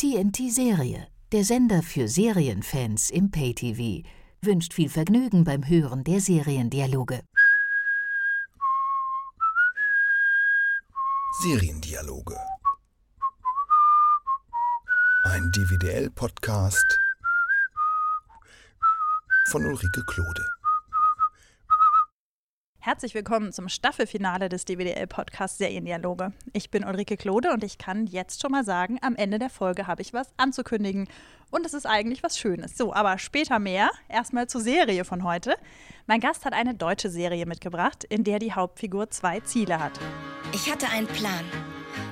TNT Serie, der Sender für Serienfans im Pay-TV, wünscht viel Vergnügen beim Hören der Seriendialoge. Seriendialoge. Ein DVDL-Podcast von Ulrike Klode. Herzlich willkommen zum Staffelfinale des DWDL-Podcasts Seriendialoge. Ich bin Ulrike Klode und ich kann jetzt schon mal sagen, am Ende der Folge habe ich was anzukündigen. Und es ist eigentlich was Schönes. So, aber später mehr. Erstmal zur Serie von heute. Mein Gast hat eine deutsche Serie mitgebracht, in der die Hauptfigur zwei Ziele hat. Ich hatte einen Plan.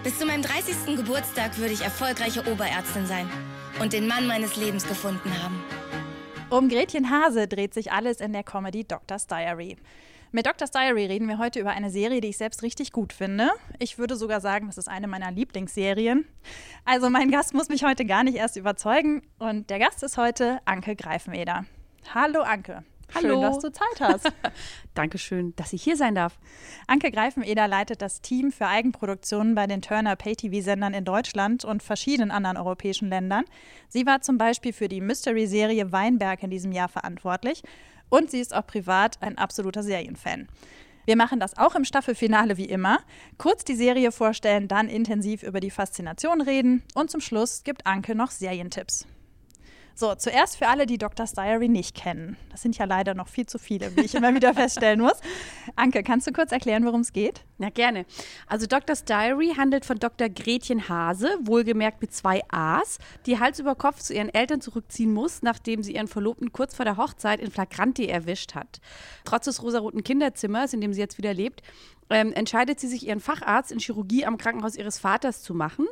Bis zu meinem 30. Geburtstag würde ich erfolgreiche Oberärztin sein und den Mann meines Lebens gefunden haben. Um Gretchen Hase dreht sich alles in der Comedy Doctor's Diary. Mit Doctor's Diary reden wir heute über eine Serie, die ich selbst richtig gut finde. Ich würde sogar sagen, das ist eine meiner Lieblingsserien. Also mein Gast muss mich heute gar nicht erst überzeugen. Und der Gast ist heute Anke Greifeneder. Hallo Anke. Hallo. Schön, dass du Zeit hast. Dankeschön, dass ich hier sein darf. Anke Greifeneder leitet das Team für Eigenproduktionen bei den Turner Pay-TV-Sendern in Deutschland und verschiedenen anderen europäischen Ländern. Sie war zum Beispiel für die Mystery-Serie Weinberg in diesem Jahr verantwortlich und sie ist auch privat ein absoluter Serienfan. Wir machen das auch im Staffelfinale wie immer. Kurz die Serie vorstellen, dann intensiv über die Faszination reden und zum Schluss gibt Anke noch Serientipps. So, zuerst für alle, die Doctor's Diary nicht kennen. Das sind ja leider noch viel zu viele, wie ich immer wieder feststellen muss. Anke, kannst du kurz erklären, worum es geht? Na gerne. Also Doctor's Diary handelt von Dr. Gretchen Hase, wohlgemerkt mit zwei A's, die Hals über Kopf zu ihren Eltern zurückziehen muss, nachdem sie ihren Verlobten kurz vor der Hochzeit in Flagranti erwischt hat. Trotz des rosaroten Kinderzimmers, in dem sie jetzt wieder lebt, ähm, entscheidet sie sich, ihren Facharzt in Chirurgie am Krankenhaus ihres Vaters zu machen.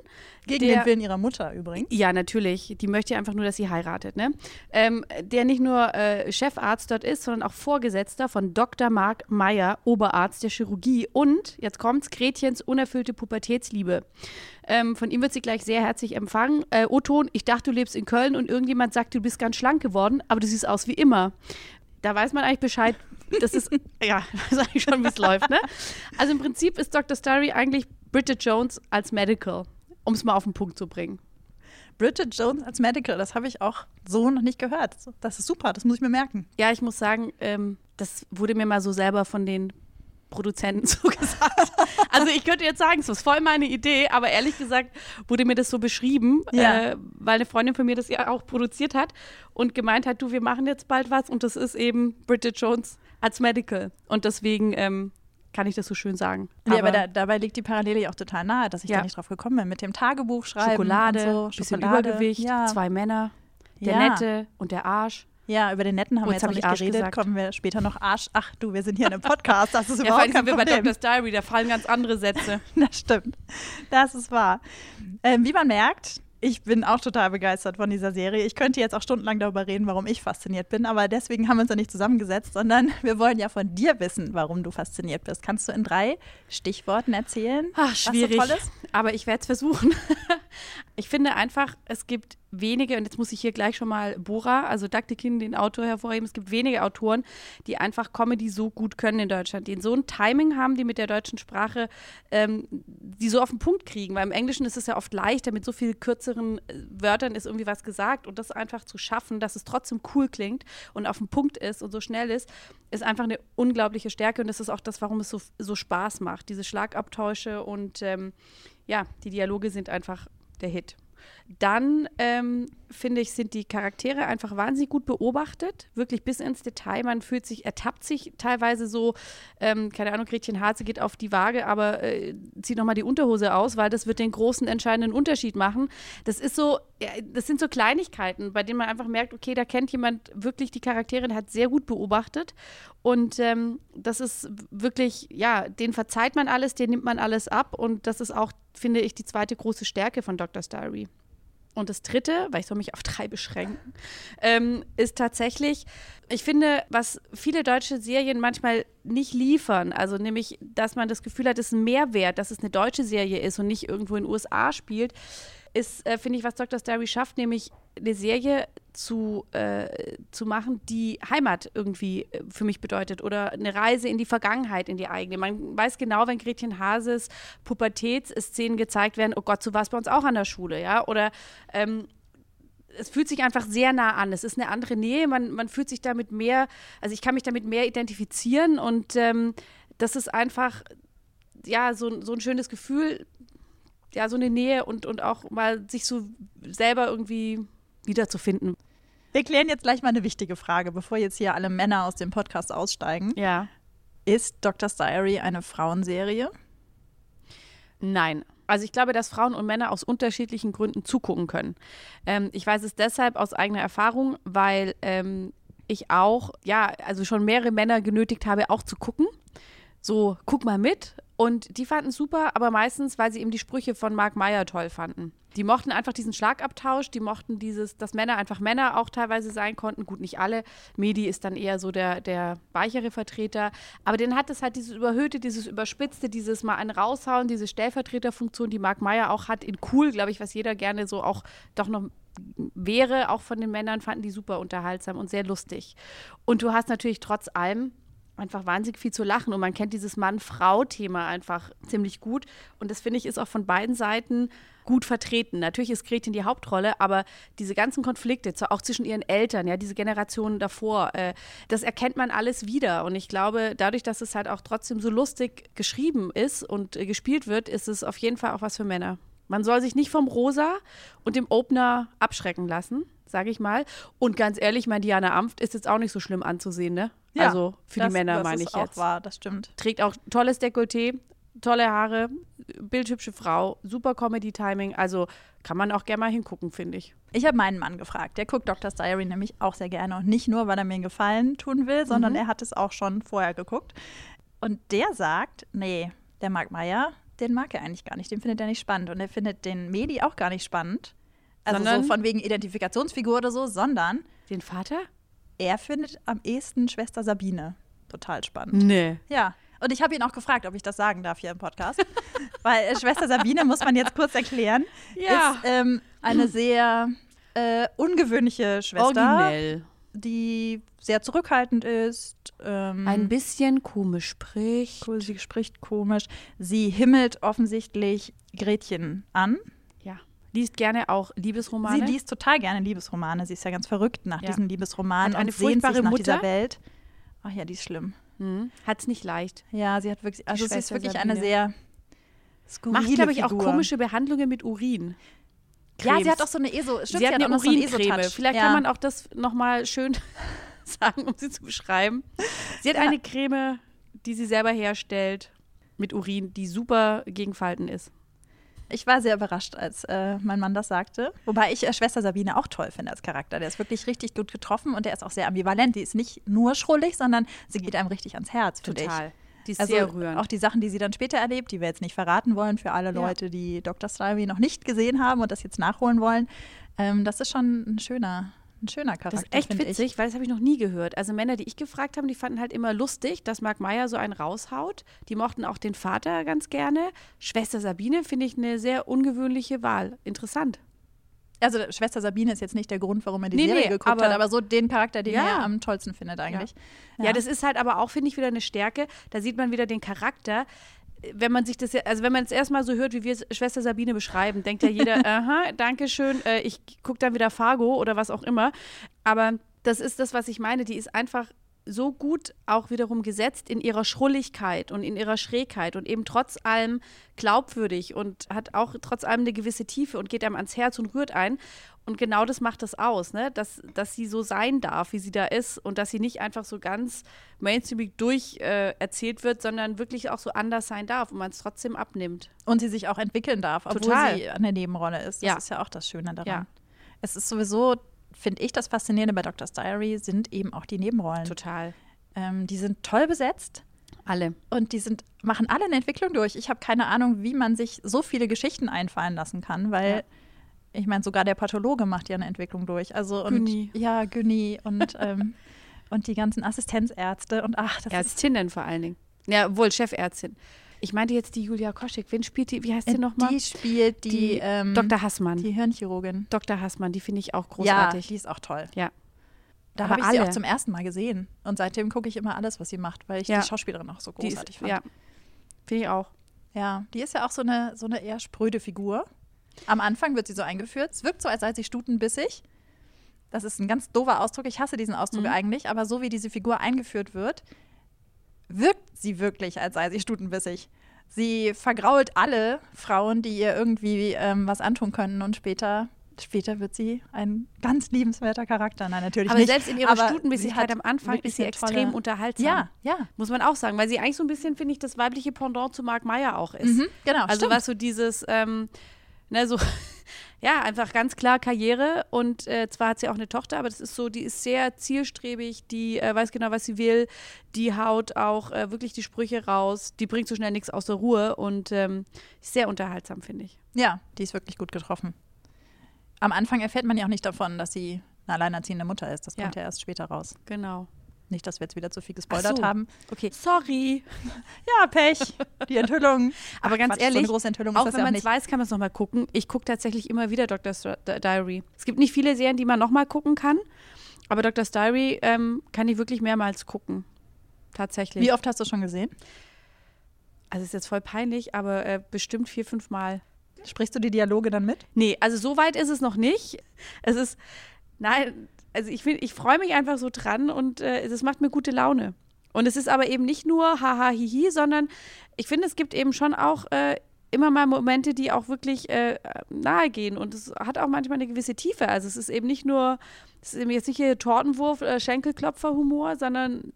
Gegen der, den Willen ihrer Mutter übrigens. Ja, natürlich. Die möchte einfach nur, dass sie heiratet. Ne? Ähm, der nicht nur äh, Chefarzt dort ist, sondern auch Vorgesetzter von Dr. Mark Meyer, Oberarzt der Chirurgie und, jetzt kommt's, Gretchens unerfüllte Pubertätsliebe. Ähm, von ihm wird sie gleich sehr herzlich empfangen. Äh, Oton, ich dachte, du lebst in Köln und irgendjemand sagt, du bist ganz schlank geworden, aber du siehst aus wie immer. Da weiß man eigentlich Bescheid, das ist, ja, weiß eigentlich schon, wie es läuft, ne? Also im Prinzip ist Dr. Starry eigentlich Bridget Jones als Medical, um es mal auf den Punkt zu bringen. Bridget Jones als Medical, das habe ich auch so noch nicht gehört. Das ist super, das muss ich mir merken. Ja, ich muss sagen, ähm, das wurde mir mal so selber von den Produzenten so gesagt. Also ich könnte jetzt sagen, es ist voll meine Idee, aber ehrlich gesagt wurde mir das so beschrieben, Ja. äh, weil eine Freundin von mir das ja auch produziert hat und gemeint hat, du, wir machen jetzt bald was und das ist eben Bridget Jones als Medical. Und deswegen ähm, kann ich das so schön sagen. Ja, aber da, dabei liegt die Parallele ja auch total nahe, dass ich Ja. da nicht drauf gekommen bin. Mit dem Tagebuch schreiben. Schokolade, und so. bisschen Schokolade. Übergewicht, Ja. zwei Männer, der Ja. Nette und der Arsch. Ja, über den Netten haben Oh, wir jetzt noch hab ich nicht Arsch geredet. gesagt. Kommen wir später noch Arsch. Ach du, wir sind hier in einem Podcast. Das ist Ja, überhaupt kein sind wir bei Problem. Doctor's Diary, da fallen ganz andere Sätze. Das stimmt. Das ist wahr. Ähm, wie man merkt, ich bin auch total begeistert von dieser Serie. Ich könnte jetzt auch stundenlang darüber reden, warum ich fasziniert bin, aber deswegen haben wir uns ja nicht zusammengesetzt, sondern wir wollen ja von dir wissen, warum du fasziniert bist. Kannst du in drei Stichworten erzählen, Ach, was so schwierig. toll ist? Aber ich werde es versuchen. ich finde einfach, es gibt wenige, und jetzt muss ich hier gleich schon mal Bora, also Daktikin, den Autor hervorheben, es gibt wenige Autoren, die einfach Comedy so gut können in Deutschland, die so ein Timing haben, die mit der deutschen Sprache, ähm, die so auf den Punkt kriegen. Weil im Englischen ist es ja oft leichter, mit so viel kürzeren äh, Wörtern ist irgendwie was gesagt und das einfach zu schaffen, dass es trotzdem cool klingt und auf den Punkt ist und so schnell ist, ist einfach eine unglaubliche Stärke und das ist auch das, warum es so, so Spaß macht. Diese Schlagabtäusche und ähm, ja, die Dialoge sind einfach der Hit. Dann ähm, finde ich, sind die Charaktere einfach wahnsinnig gut beobachtet, wirklich bis ins Detail. Man fühlt sich, ertappt sich teilweise so, ähm, keine Ahnung, Gretchen Harze geht auf die Waage, aber äh, zieht nochmal die Unterhose aus, weil das wird den großen entscheidenden Unterschied machen. Das ist so, das sind so Kleinigkeiten, bei denen man einfach merkt, okay, da kennt jemand wirklich die Charaktere, hat sehr gut beobachtet und ähm, das ist wirklich, ja, den verzeiht man alles, den nimmt man alles ab und das ist auch, finde ich, die zweite große Stärke von Doctor's Diary. Und das dritte, weil ich soll mich auf drei beschränken, ähm, ist tatsächlich, ich finde, was viele deutsche Serien manchmal nicht liefern, also nämlich, dass man das Gefühl hat, es ist ein Mehrwert, dass es eine deutsche Serie ist und nicht irgendwo in den USA spielt, ist, äh, finde ich, was Dr. Starry schafft, nämlich eine Serie zu, äh, zu machen, die Heimat irgendwie äh, für mich bedeutet oder eine Reise in die Vergangenheit, in die eigene. Man weiß genau, wenn Gretchen Hases Pubertätsszenen gezeigt werden, oh Gott, so war es bei uns auch an der Schule, ja, oder ähm, es fühlt sich einfach sehr nah an. Es ist eine andere Nähe. Man, man fühlt sich damit mehr, also ich kann mich damit mehr identifizieren und ähm, das ist einfach, ja, so, so ein schönes Gefühl, ja, so eine Nähe und, und auch mal sich so selber irgendwie wiederzufinden. Wir klären jetzt gleich mal eine wichtige Frage, bevor jetzt hier alle Männer aus dem Podcast aussteigen. Ja. Ist Doctor's Diary eine Frauenserie? Nein. Also ich glaube, dass Frauen und Männer aus unterschiedlichen Gründen zugucken können. Ähm, ich weiß es deshalb aus eigener Erfahrung, weil ähm, ich auch, ja, also schon mehrere Männer genötigt habe, auch zu gucken. So, guck mal mit. Und die fanden super, aber meistens, weil sie eben die Sprüche von Mark Meyer toll fanden. Die mochten einfach diesen Schlagabtausch, die mochten dieses, dass Männer einfach Männer auch teilweise sein konnten. Gut, nicht alle. Medi ist dann eher so der, der weichere Vertreter. Aber den hat es halt dieses Überhöhte, dieses Überspitzte, dieses mal ein raushauen, diese Stellvertreterfunktion, die Mark Meyer auch hat, in cool, glaube ich, was jeder gerne so auch doch noch wäre, auch von den Männern, fanden die super unterhaltsam und sehr lustig. Und du hast natürlich trotz allem einfach wahnsinnig viel zu lachen und man kennt dieses Mann-Frau-Thema einfach ziemlich gut und das finde ich ist auch von beiden Seiten gut vertreten. Natürlich ist Gretchen die Hauptrolle, aber diese ganzen Konflikte, auch zwischen ihren Eltern, ja, diese Generationen davor, äh, das erkennt man alles wieder. Und ich glaube, dadurch, dass es halt auch trotzdem so lustig geschrieben ist und äh, gespielt wird, ist es auf jeden Fall auch was für Männer. Man soll sich nicht vom Rosa und dem Opener abschrecken lassen, sage ich mal. Und ganz ehrlich, mein Diana Amft ist jetzt auch nicht so schlimm anzusehen, ne? Ja, also für das, die Männer das meine ist ich auch jetzt. Wahr, das stimmt. Trägt auch tolles Dekolleté, tolle Haare, bildhübsche Frau, super Comedy-Timing. Also kann man auch gerne mal hingucken, finde ich. Ich habe meinen Mann gefragt. Der guckt Doctor's Diary nämlich auch sehr gerne. Und nicht nur, weil er mir einen Gefallen tun will, sondern Mhm. er hat es auch schon vorher geguckt. Und der sagt, nee, der Mark Meyer, den mag er eigentlich gar nicht. Den findet er nicht spannend. Und er findet den Medi auch gar nicht spannend. Also Sondern? so von wegen Identifikationsfigur oder so, sondern Den Vater? er findet am ehesten Schwester Sabine total spannend. Nee. Ja. Und ich habe ihn auch gefragt, ob ich das sagen darf hier im Podcast. Weil äh, Schwester Sabine, muss man jetzt kurz erklären, Ja. ist ähm, eine sehr äh, ungewöhnliche Schwester, Originell. die sehr zurückhaltend ist. Ähm, Ein bisschen komisch spricht. cool, sie spricht komisch. Sie himmelt offensichtlich Gretchen an. Liest gerne auch Liebesromane. Sie liest total gerne Liebesromane. Sie ist ja ganz verrückt nach Ja. diesen Liebesromanen Hat eine und sehnt sich furchtbare nach dieser Mutter. Welt. Ach ja, die ist schlimm. hm. Hat's nicht leicht. Ja, sie hat wirklich, also sie ist wirklich Sabine. eine sehr skurrile Macht, glaube ich, auch komische Behandlungen mit Urin. Ja, sie Cremes. hat auch so eine ESO. Stimmt, sie hat eine noch so einen Urincreme. ESO-Touch. Vielleicht ja. kann man auch das nochmal schön sagen, um sie zu beschreiben. Sie hat Ja. eine Creme, die sie selber herstellt, mit Urin, die super gegen Falten ist. Ich war sehr überrascht, als äh, mein Mann das sagte. Wobei ich äh, Schwester Sabine auch toll finde als Charakter. Der ist wirklich richtig gut getroffen und der ist auch sehr ambivalent. Die ist nicht nur schrullig, sondern sie geht einem richtig ans Herz. Total. Die ist Also sehr rührend. auch die Sachen, die sie dann später erlebt, die wir jetzt nicht verraten wollen für alle Ja. Leute, die Dr. Diary noch nicht gesehen haben und das jetzt nachholen wollen. Ähm, das ist schon ein schöner, ein schöner Charakter. Das ist echt witzig, Ich. weil das habe ich noch nie gehört. Also Männer, die ich gefragt habe, die fanden halt immer lustig, dass Marc Meyer so einen raushaut. Die mochten auch den Vater ganz gerne. Schwester Sabine finde ich eine sehr ungewöhnliche Wahl. Interessant. Also Schwester Sabine ist jetzt nicht der Grund, warum er die Nee, Serie nee, geguckt aber- hat, aber so den Charakter, den Ja. er am tollsten findet eigentlich. Ja. das ist halt aber auch, finde ich, wieder eine Stärke. Da sieht man wieder den Charakter. Wenn man sich das, ja- also wenn man es erstmal so hört, wie wir Schwester Sabine beschreiben, denkt ja jeder, aha, danke schön, äh, ich gucke dann wieder Fargo oder was auch immer. Aber das ist das, was ich meine. Die ist einfach so gut auch wiederum gesetzt in ihrer Schrulligkeit und in ihrer Schrägheit und eben trotz allem glaubwürdig und hat auch trotz allem eine gewisse Tiefe und geht einem ans Herz und rührt ein. Und genau das macht das aus, ne? dass, dass sie so sein darf, wie sie da ist und dass sie nicht einfach so ganz mainstreamig durch äh, erzählt wird, sondern wirklich auch so anders sein darf und man es trotzdem abnimmt. Und sie sich auch entwickeln darf, obwohl Total. sie eine Nebenrolle ist. Das Ja. ist ja auch das Schöne daran. Ja. Es ist sowieso, finde ich, das Faszinierende bei Doctor's Diary sind eben auch die Nebenrollen. Total. Ähm, die sind toll besetzt Alle. und die sind, machen alle eine Entwicklung durch. Ich habe keine Ahnung, wie man sich so viele Geschichten einfallen lassen kann, weil Ja. Ich meine, sogar der Pathologe macht ja eine Entwicklung durch. Also und Günni. ja, Günni und, ähm, und die ganzen Assistenzärzte und ach, das ist Ärztinnen vor allen Dingen. Ja, wohl Chefärztin. Ich meinte jetzt die Julia Koschek. Wen spielt die? Wie heißt die nochmal? Die spielt die, Die ähm, Dr. Hassmann. die Hirnchirurgin. Dr. Hassmann, die finde ich auch Ja, großartig. die ist auch toll. Ja. Da habe ich sie alle. auch zum ersten Mal gesehen. Und seitdem gucke ich immer alles, was sie macht, weil ich Ja. die Schauspielerin auch so großartig ist, fand. ja. Finde ich auch. Ja, die ist ja auch so eine, so eine eher spröde Figur. Am Anfang wird sie so eingeführt. Es wirkt so, als sei sie stutenbissig. Das ist ein ganz doofer Ausdruck. Ich hasse diesen Ausdruck Mhm. eigentlich. Aber so wie diese Figur eingeführt wird, wirkt sie wirklich, als sei sie stutenbissig. Sie vergrault alle Frauen, die ihr irgendwie ähm, was antun können. Und später, später wird sie ein ganz liebenswerter Charakter. Nein, natürlich Aber nicht. selbst in ihrer Stutenbissigkeit am Anfang ist sie extrem unterhaltsam. Ja, ja. Muss man auch sagen, weil sie eigentlich so ein bisschen, finde ich, das weibliche Pendant zu Marc Meyer auch ist. Mhm, genau, Also stimmt. was so dieses, ähm, ne, so, ja, einfach ganz klar Karriere und äh, zwar hat sie auch eine Tochter, aber das ist so, die ist sehr zielstrebig, die äh, weiß genau, was sie will, die haut auch äh, wirklich die Sprüche raus, die bringt so schnell nichts aus der Ruhe und ähm, ist sehr unterhaltsam, finde ich. Ja, die ist wirklich gut getroffen. Am Anfang erfährt man ja auch nicht davon, dass sie eine alleinerziehende Mutter ist. Das Ja. kommt ja erst später raus. Genau. Nicht, dass wir jetzt wieder zu viel Ach gespoilert so. haben. Okay, sorry. Ja, Pech. Die Enthüllung. Aber ganz Quatsch, ehrlich, so auch wenn ja man es nicht. weiß, kann man es nochmal gucken. Ich gucke tatsächlich immer wieder Doctor's Di- Diary. Es gibt nicht viele Serien, die man nochmal gucken kann, aber Doctor's Diary ähm, kann ich wirklich mehrmals gucken. Tatsächlich. Wie oft hast du schon gesehen? Also ist jetzt voll peinlich, aber äh, bestimmt vier, fünf Mal. Sprichst du die Dialoge dann mit? Nee, also so weit ist es noch nicht. Es ist, nein, also ich, ich freue mich einfach so dran und äh, es macht mir gute Laune. Und es ist aber eben nicht nur haha hihi, sondern ich finde, es gibt eben schon auch äh, immer mal Momente, die auch wirklich äh, nahe gehen und es hat auch manchmal eine gewisse Tiefe. Also es ist eben nicht nur, es ist eben jetzt nicht hier Tortenwurf, äh, Schenkelklopfer-Humor, sondern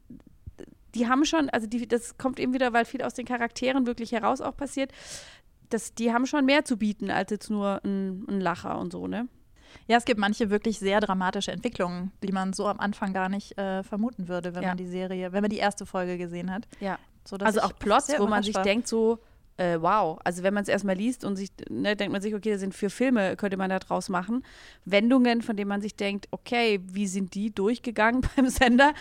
die haben schon, also die, das kommt eben wieder, weil viel aus den Charakteren wirklich heraus auch passiert, dass die haben schon mehr zu bieten als jetzt nur ein, ein Lacher und so, ne? Ja, es gibt manche wirklich sehr dramatische Entwicklungen, die man so am Anfang gar nicht äh, vermuten würde, wenn Ja. man die Serie, wenn man die erste Folge gesehen hat. Ja. Also auch Plots, wo man sich war. denkt, so, äh, wow. Also wenn man es erstmal liest und sich, ne, denkt man sich, okay, das sind vier Filme, könnte man da draus machen. Wendungen, von denen man sich denkt, okay, wie sind die durchgegangen beim Sender?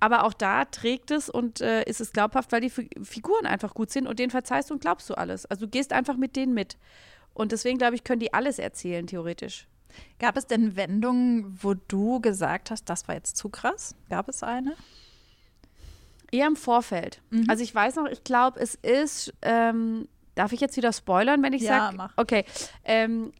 Aber auch da trägt es und äh, ist es glaubhaft, weil die Fi- Figuren einfach gut sind und denen verzeihst du und glaubst du alles. Also du gehst einfach mit denen mit. Und deswegen, glaube ich, können die alles erzählen, theoretisch. Gab es denn Wendungen, wo du gesagt hast, das war jetzt zu krass? Gab es eine? Eher im Vorfeld. Mhm. Also ich weiß noch, ich glaube, es ist, ähm, darf ich jetzt wieder spoilern, wenn ich Ja, sage? mach. Okay. Ähm,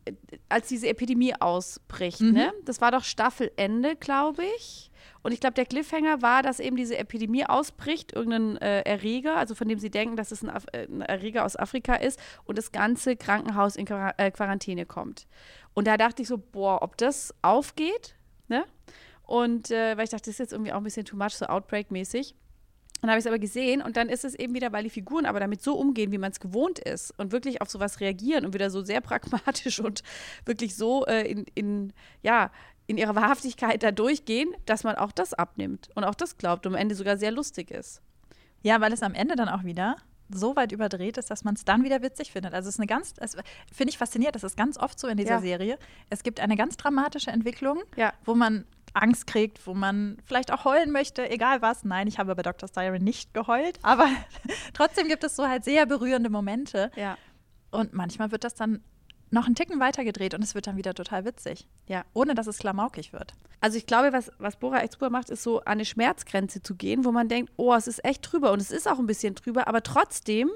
als diese Epidemie ausbricht, Mhm. ne? Das war doch Staffelende, glaube ich. Und ich glaube, der Cliffhanger war, dass eben diese Epidemie ausbricht, irgendein äh, Erreger, also von dem sie denken, dass es ein, äh, ein Erreger aus Afrika ist und das ganze Krankenhaus in Quar äh, Quarantäne kommt. Und da dachte ich so, boah, ob das aufgeht, ne? Und äh, weil ich dachte, das ist jetzt irgendwie auch ein bisschen too much, so Outbreak-mäßig. Dann habe ich es aber gesehen und dann ist es eben wieder, weil die Figuren aber damit so umgehen, wie man es gewohnt ist und wirklich auf sowas reagieren und wieder so sehr pragmatisch und wirklich so äh, in, in, ja, in ihrer Wahrhaftigkeit da durchgehen, dass man auch das abnimmt und auch das glaubt und am Ende sogar sehr lustig ist. Ja, weil es am Ende dann auch wieder so weit überdreht ist, dass man es dann wieder witzig findet. Also es ist eine ganz, finde ich faszinierend, das ist ganz oft so in dieser Ja. Serie. Es gibt eine ganz dramatische Entwicklung, Ja. wo man Angst kriegt, wo man vielleicht auch heulen möchte, egal was. Nein, ich habe bei Dr. Diary nicht geheult, aber trotzdem gibt es so halt sehr berührende Momente. Ja. Und manchmal wird das dann noch einen Ticken weiter gedreht und es wird dann wieder total witzig. Ja. Ohne dass es klamaukig wird. Also ich glaube, was, was Bora echt super macht, ist so an eine Schmerzgrenze zu gehen, wo man denkt, oh, es ist echt drüber und es ist auch ein bisschen drüber, aber trotzdem,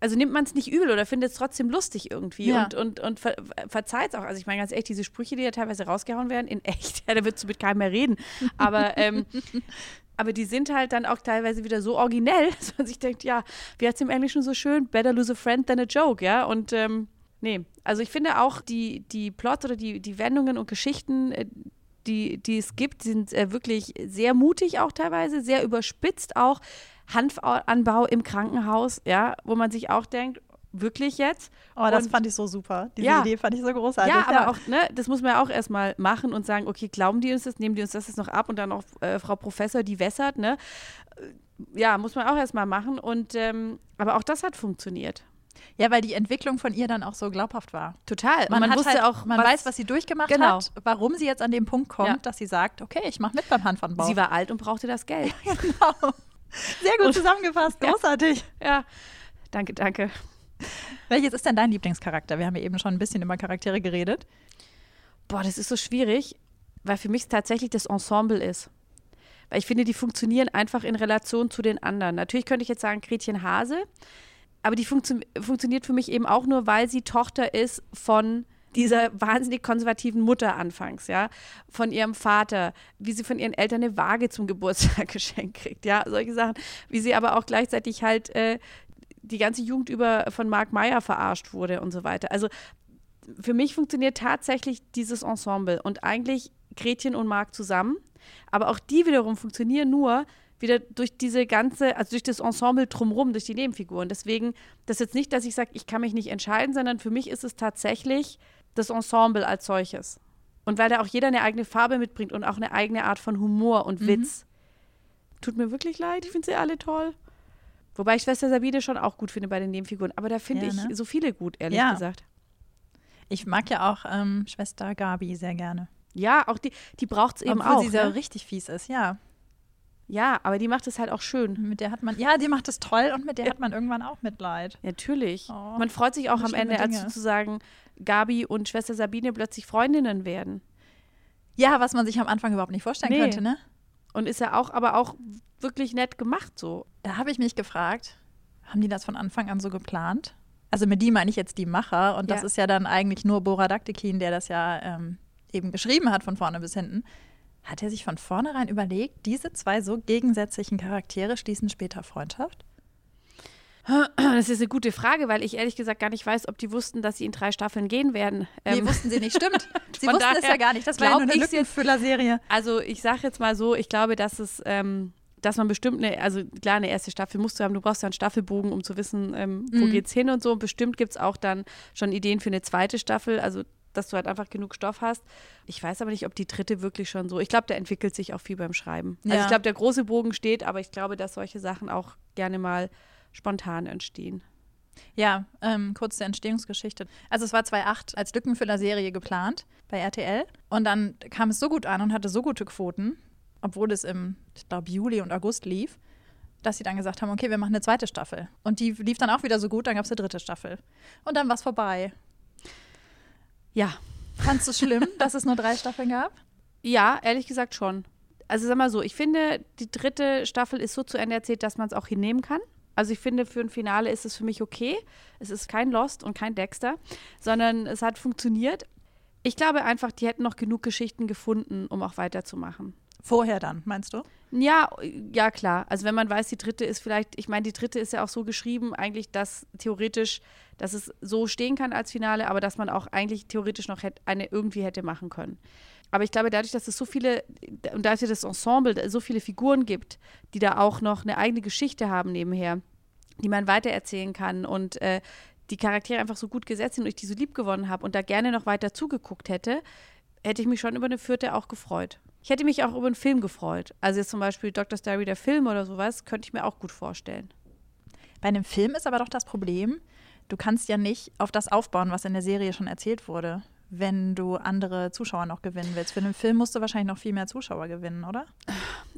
also nimmt man es nicht übel oder findet es trotzdem lustig irgendwie Ja. und, und, und ver verzeiht es auch. Also ich meine ganz echt, diese Sprüche, die ja teilweise rausgehauen werden, in echt, ja, da würdest du mit keinem mehr reden. Aber, ähm, aber die sind halt dann auch teilweise wieder so originell, dass man sich denkt, ja, wie hat es im Englischen so schön, better lose a friend than a joke, ja, und ähm, nee, also ich finde auch die, die Plots oder die, die Wendungen und Geschichten, äh, die, die es gibt, sind äh, wirklich sehr mutig auch teilweise, sehr überspitzt auch. Hanfanbau im Krankenhaus, ja, wo man sich auch denkt, wirklich jetzt? Oh, das Und- fand ich so super. Diese Ja. Idee fand ich so großartig. ja, aber auch, ne, das muss man ja auch erstmal machen und sagen, okay, glauben die uns das, nehmen die uns das jetzt noch ab und dann auch äh, Frau Professor, die wässert, ne? Äh, Ja, muss man auch erstmal machen. Und ähm, aber auch das hat funktioniert. Ja, weil die Entwicklung von ihr dann auch so glaubhaft war. Total. Man, man wusste halt, auch, man weiß, was sie durchgemacht Genau. hat, warum sie jetzt an dem Punkt kommt, Ja. dass sie sagt, okay, ich mache mit beim Hanfanbau. sie war alt und brauchte das Geld. genau. Sehr gut Und- zusammengefasst, Ja. großartig. ja. danke, danke. Welches ist denn dein Lieblingscharakter? Wir haben ja eben schon ein bisschen über Charaktere geredet. Boah, das ist so schwierig, weil für mich tatsächlich das Ensemble ist. Weil ich finde, die funktionieren einfach in Relation zu den anderen. Natürlich könnte ich jetzt sagen Gretchen Hase, aber die funktio funktioniert für mich eben auch nur, weil sie Tochter ist von dieser wahnsinnig konservativen Mutter anfangs, ja, von ihrem Vater, wie sie von ihren Eltern eine Waage zum Geburtstag geschenkt kriegt, ja, solche Sachen, wie sie aber auch gleichzeitig halt äh, die ganze Jugend über von Mark Meyer verarscht wurde und so weiter. Also für mich funktioniert tatsächlich dieses Ensemble und eigentlich Gretchen und Mark zusammen, aber auch die wiederum funktionieren nur, wieder durch diese ganze, also durch das Ensemble drumherum, durch die Nebenfiguren. Deswegen, das ist jetzt nicht, dass ich sage, ich kann mich nicht entscheiden, sondern für mich ist es tatsächlich das Ensemble als solches. Und weil da auch jeder eine eigene Farbe mitbringt und auch eine eigene Art von Humor und mhm. Witz. Tut mir wirklich leid, ich finde sie alle toll. Wobei ich Schwester Sabine schon auch gut finde bei den Nebenfiguren. Aber da finde ja, ne? ich so viele gut, ehrlich ja. gesagt. Ich mag ja auch ähm, Schwester Gabi sehr gerne. Ja, auch die, die braucht es eben Obwohl auch. sie so ne? richtig fies ist, ja. Ja, aber die macht es halt auch schön. Mit der hat man, ja, die macht es toll und mit der hat man irgendwann auch Mitleid. Natürlich. Oh, man freut sich auch am Ende, Dinge. als sozusagen Gabi und Schwester Sabine plötzlich Freundinnen werden. Ja, was man sich am Anfang überhaupt nicht vorstellen nee. könnte, ne? Und ist ja auch, aber auch wirklich nett gemacht so. Da habe ich mich gefragt, haben die das von Anfang an so geplant? Also mit die meine ich jetzt die Macher und das ja. ist ja dann eigentlich nur Bora Daktikin, der das ja ähm, eben geschrieben hat von vorne bis hinten. Hat er sich von vornherein überlegt, diese zwei so gegensätzlichen Charaktere schließen später Freundschaft? Das ist eine gute Frage, weil ich ehrlich gesagt gar nicht weiß, ob die wussten, dass sie in drei Staffeln gehen werden. Nee, ähm, wussten sie nicht, stimmt. Sie wussten es ja gar nicht. Das war ja nur eine Lückenfüller-Serie. Also ich sage jetzt mal so, ich glaube, dass es, ähm, dass man bestimmt eine, also klar, eine erste Staffel musst du haben, du brauchst ja einen Staffelbogen, um zu wissen, ähm, wo mhm. geht's hin und so. Und bestimmt gibt es auch dann schon Ideen für eine zweite Staffel. Also dass du halt einfach genug Stoff hast. Ich weiß aber nicht, ob die dritte wirklich schon so. Ich glaube, da entwickelt sich auch viel beim Schreiben. Also ja. Also ich glaube, der große Bogen steht, aber ich glaube, dass solche Sachen auch gerne mal spontan entstehen. Ja, ähm, kurz zur Entstehungsgeschichte. Also es war 2008 als Lückenfüller-Serie geplant bei RTL und dann kam es so gut an und hatte so gute Quoten, obwohl es im, ich glaube, Juli und August lief, dass sie dann gesagt haben, okay, wir machen eine zweite Staffel. Und die lief dann auch wieder so gut, dann gab es eine dritte Staffel. Und dann war es vorbei. Ja. Fandest du schlimm, dass es nur drei Staffeln gab? Ja, ehrlich gesagt schon. Also sag mal so, ich finde, die dritte Staffel ist so zu Ende erzählt, dass man es auch hinnehmen kann. Also ich finde, für ein Finale ist es für mich okay. Es ist kein Lost und kein Dexter, sondern es hat funktioniert. Ich glaube einfach, die hätten noch genug Geschichten gefunden, um auch weiterzumachen. Vorher dann, meinst du? Ja, ja, klar. Also wenn man weiß, die dritte ist vielleicht, ich meine, die dritte ist ja auch so geschrieben, eigentlich, dass theoretisch, dass es so stehen kann als Finale, aber dass man auch eigentlich theoretisch noch hätte, eine irgendwie hätte machen können. Aber ich glaube, dadurch, dass es so viele, und dadurch, dass das Ensemble so viele Figuren gibt, die da auch noch eine eigene Geschichte haben nebenher, die man weitererzählen kann und äh, die Charaktere einfach so gut gesetzt sind und ich die so lieb gewonnen habe und da gerne noch weiter zugeguckt hätte, hätte ich mich schon über eine vierte auch gefreut. Ich hätte mich auch über einen Film gefreut. Also jetzt zum Beispiel Dr. Diary, der Film oder sowas, könnte ich mir auch gut vorstellen. Bei einem Film ist aber doch das Problem, du kannst ja nicht auf das aufbauen, was in der Serie schon erzählt wurde, wenn du andere Zuschauer noch gewinnen willst. Für einen Film musst du wahrscheinlich noch viel mehr Zuschauer gewinnen, oder?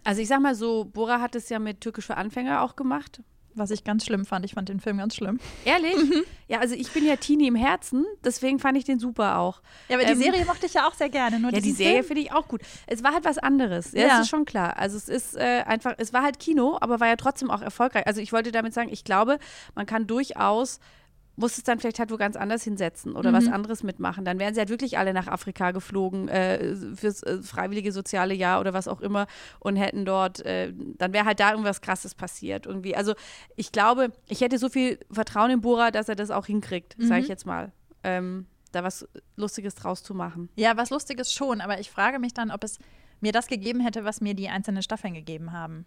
Also ich sag mal so, Bora hat es ja mit Türkisch für Anfänger auch gemacht was ich ganz schlimm fand. Ich fand den Film ganz schlimm. Ehrlich? Mhm. Ja, also ich bin ja Teenie im Herzen, deswegen fand ich den super auch. Ja, aber ähm, die Serie mochte ich ja auch sehr gerne. ja, die Serie finde ich auch gut. Es war halt was anderes. Ja, ja. das ist schon klar. Also es ist äh, einfach, es war halt Kino, aber war ja trotzdem auch erfolgreich. Also ich wollte damit sagen, ich glaube, man kann durchaus muss es dann vielleicht halt wo ganz anders hinsetzen oder mhm. was anderes mitmachen. Dann wären sie halt wirklich alle nach Afrika geflogen äh, fürs äh, freiwillige soziale Jahr oder was auch immer und hätten dort, äh, dann wäre halt da irgendwas Krasses passiert irgendwie. Also ich glaube, ich hätte so viel Vertrauen in Bora, dass er das auch hinkriegt, mhm. sage ich jetzt mal. Ähm, da was Lustiges draus zu machen. Ja, was Lustiges schon, aber ich frage mich dann, ob es mir das gegeben hätte, was mir die einzelnen Staffeln gegeben haben.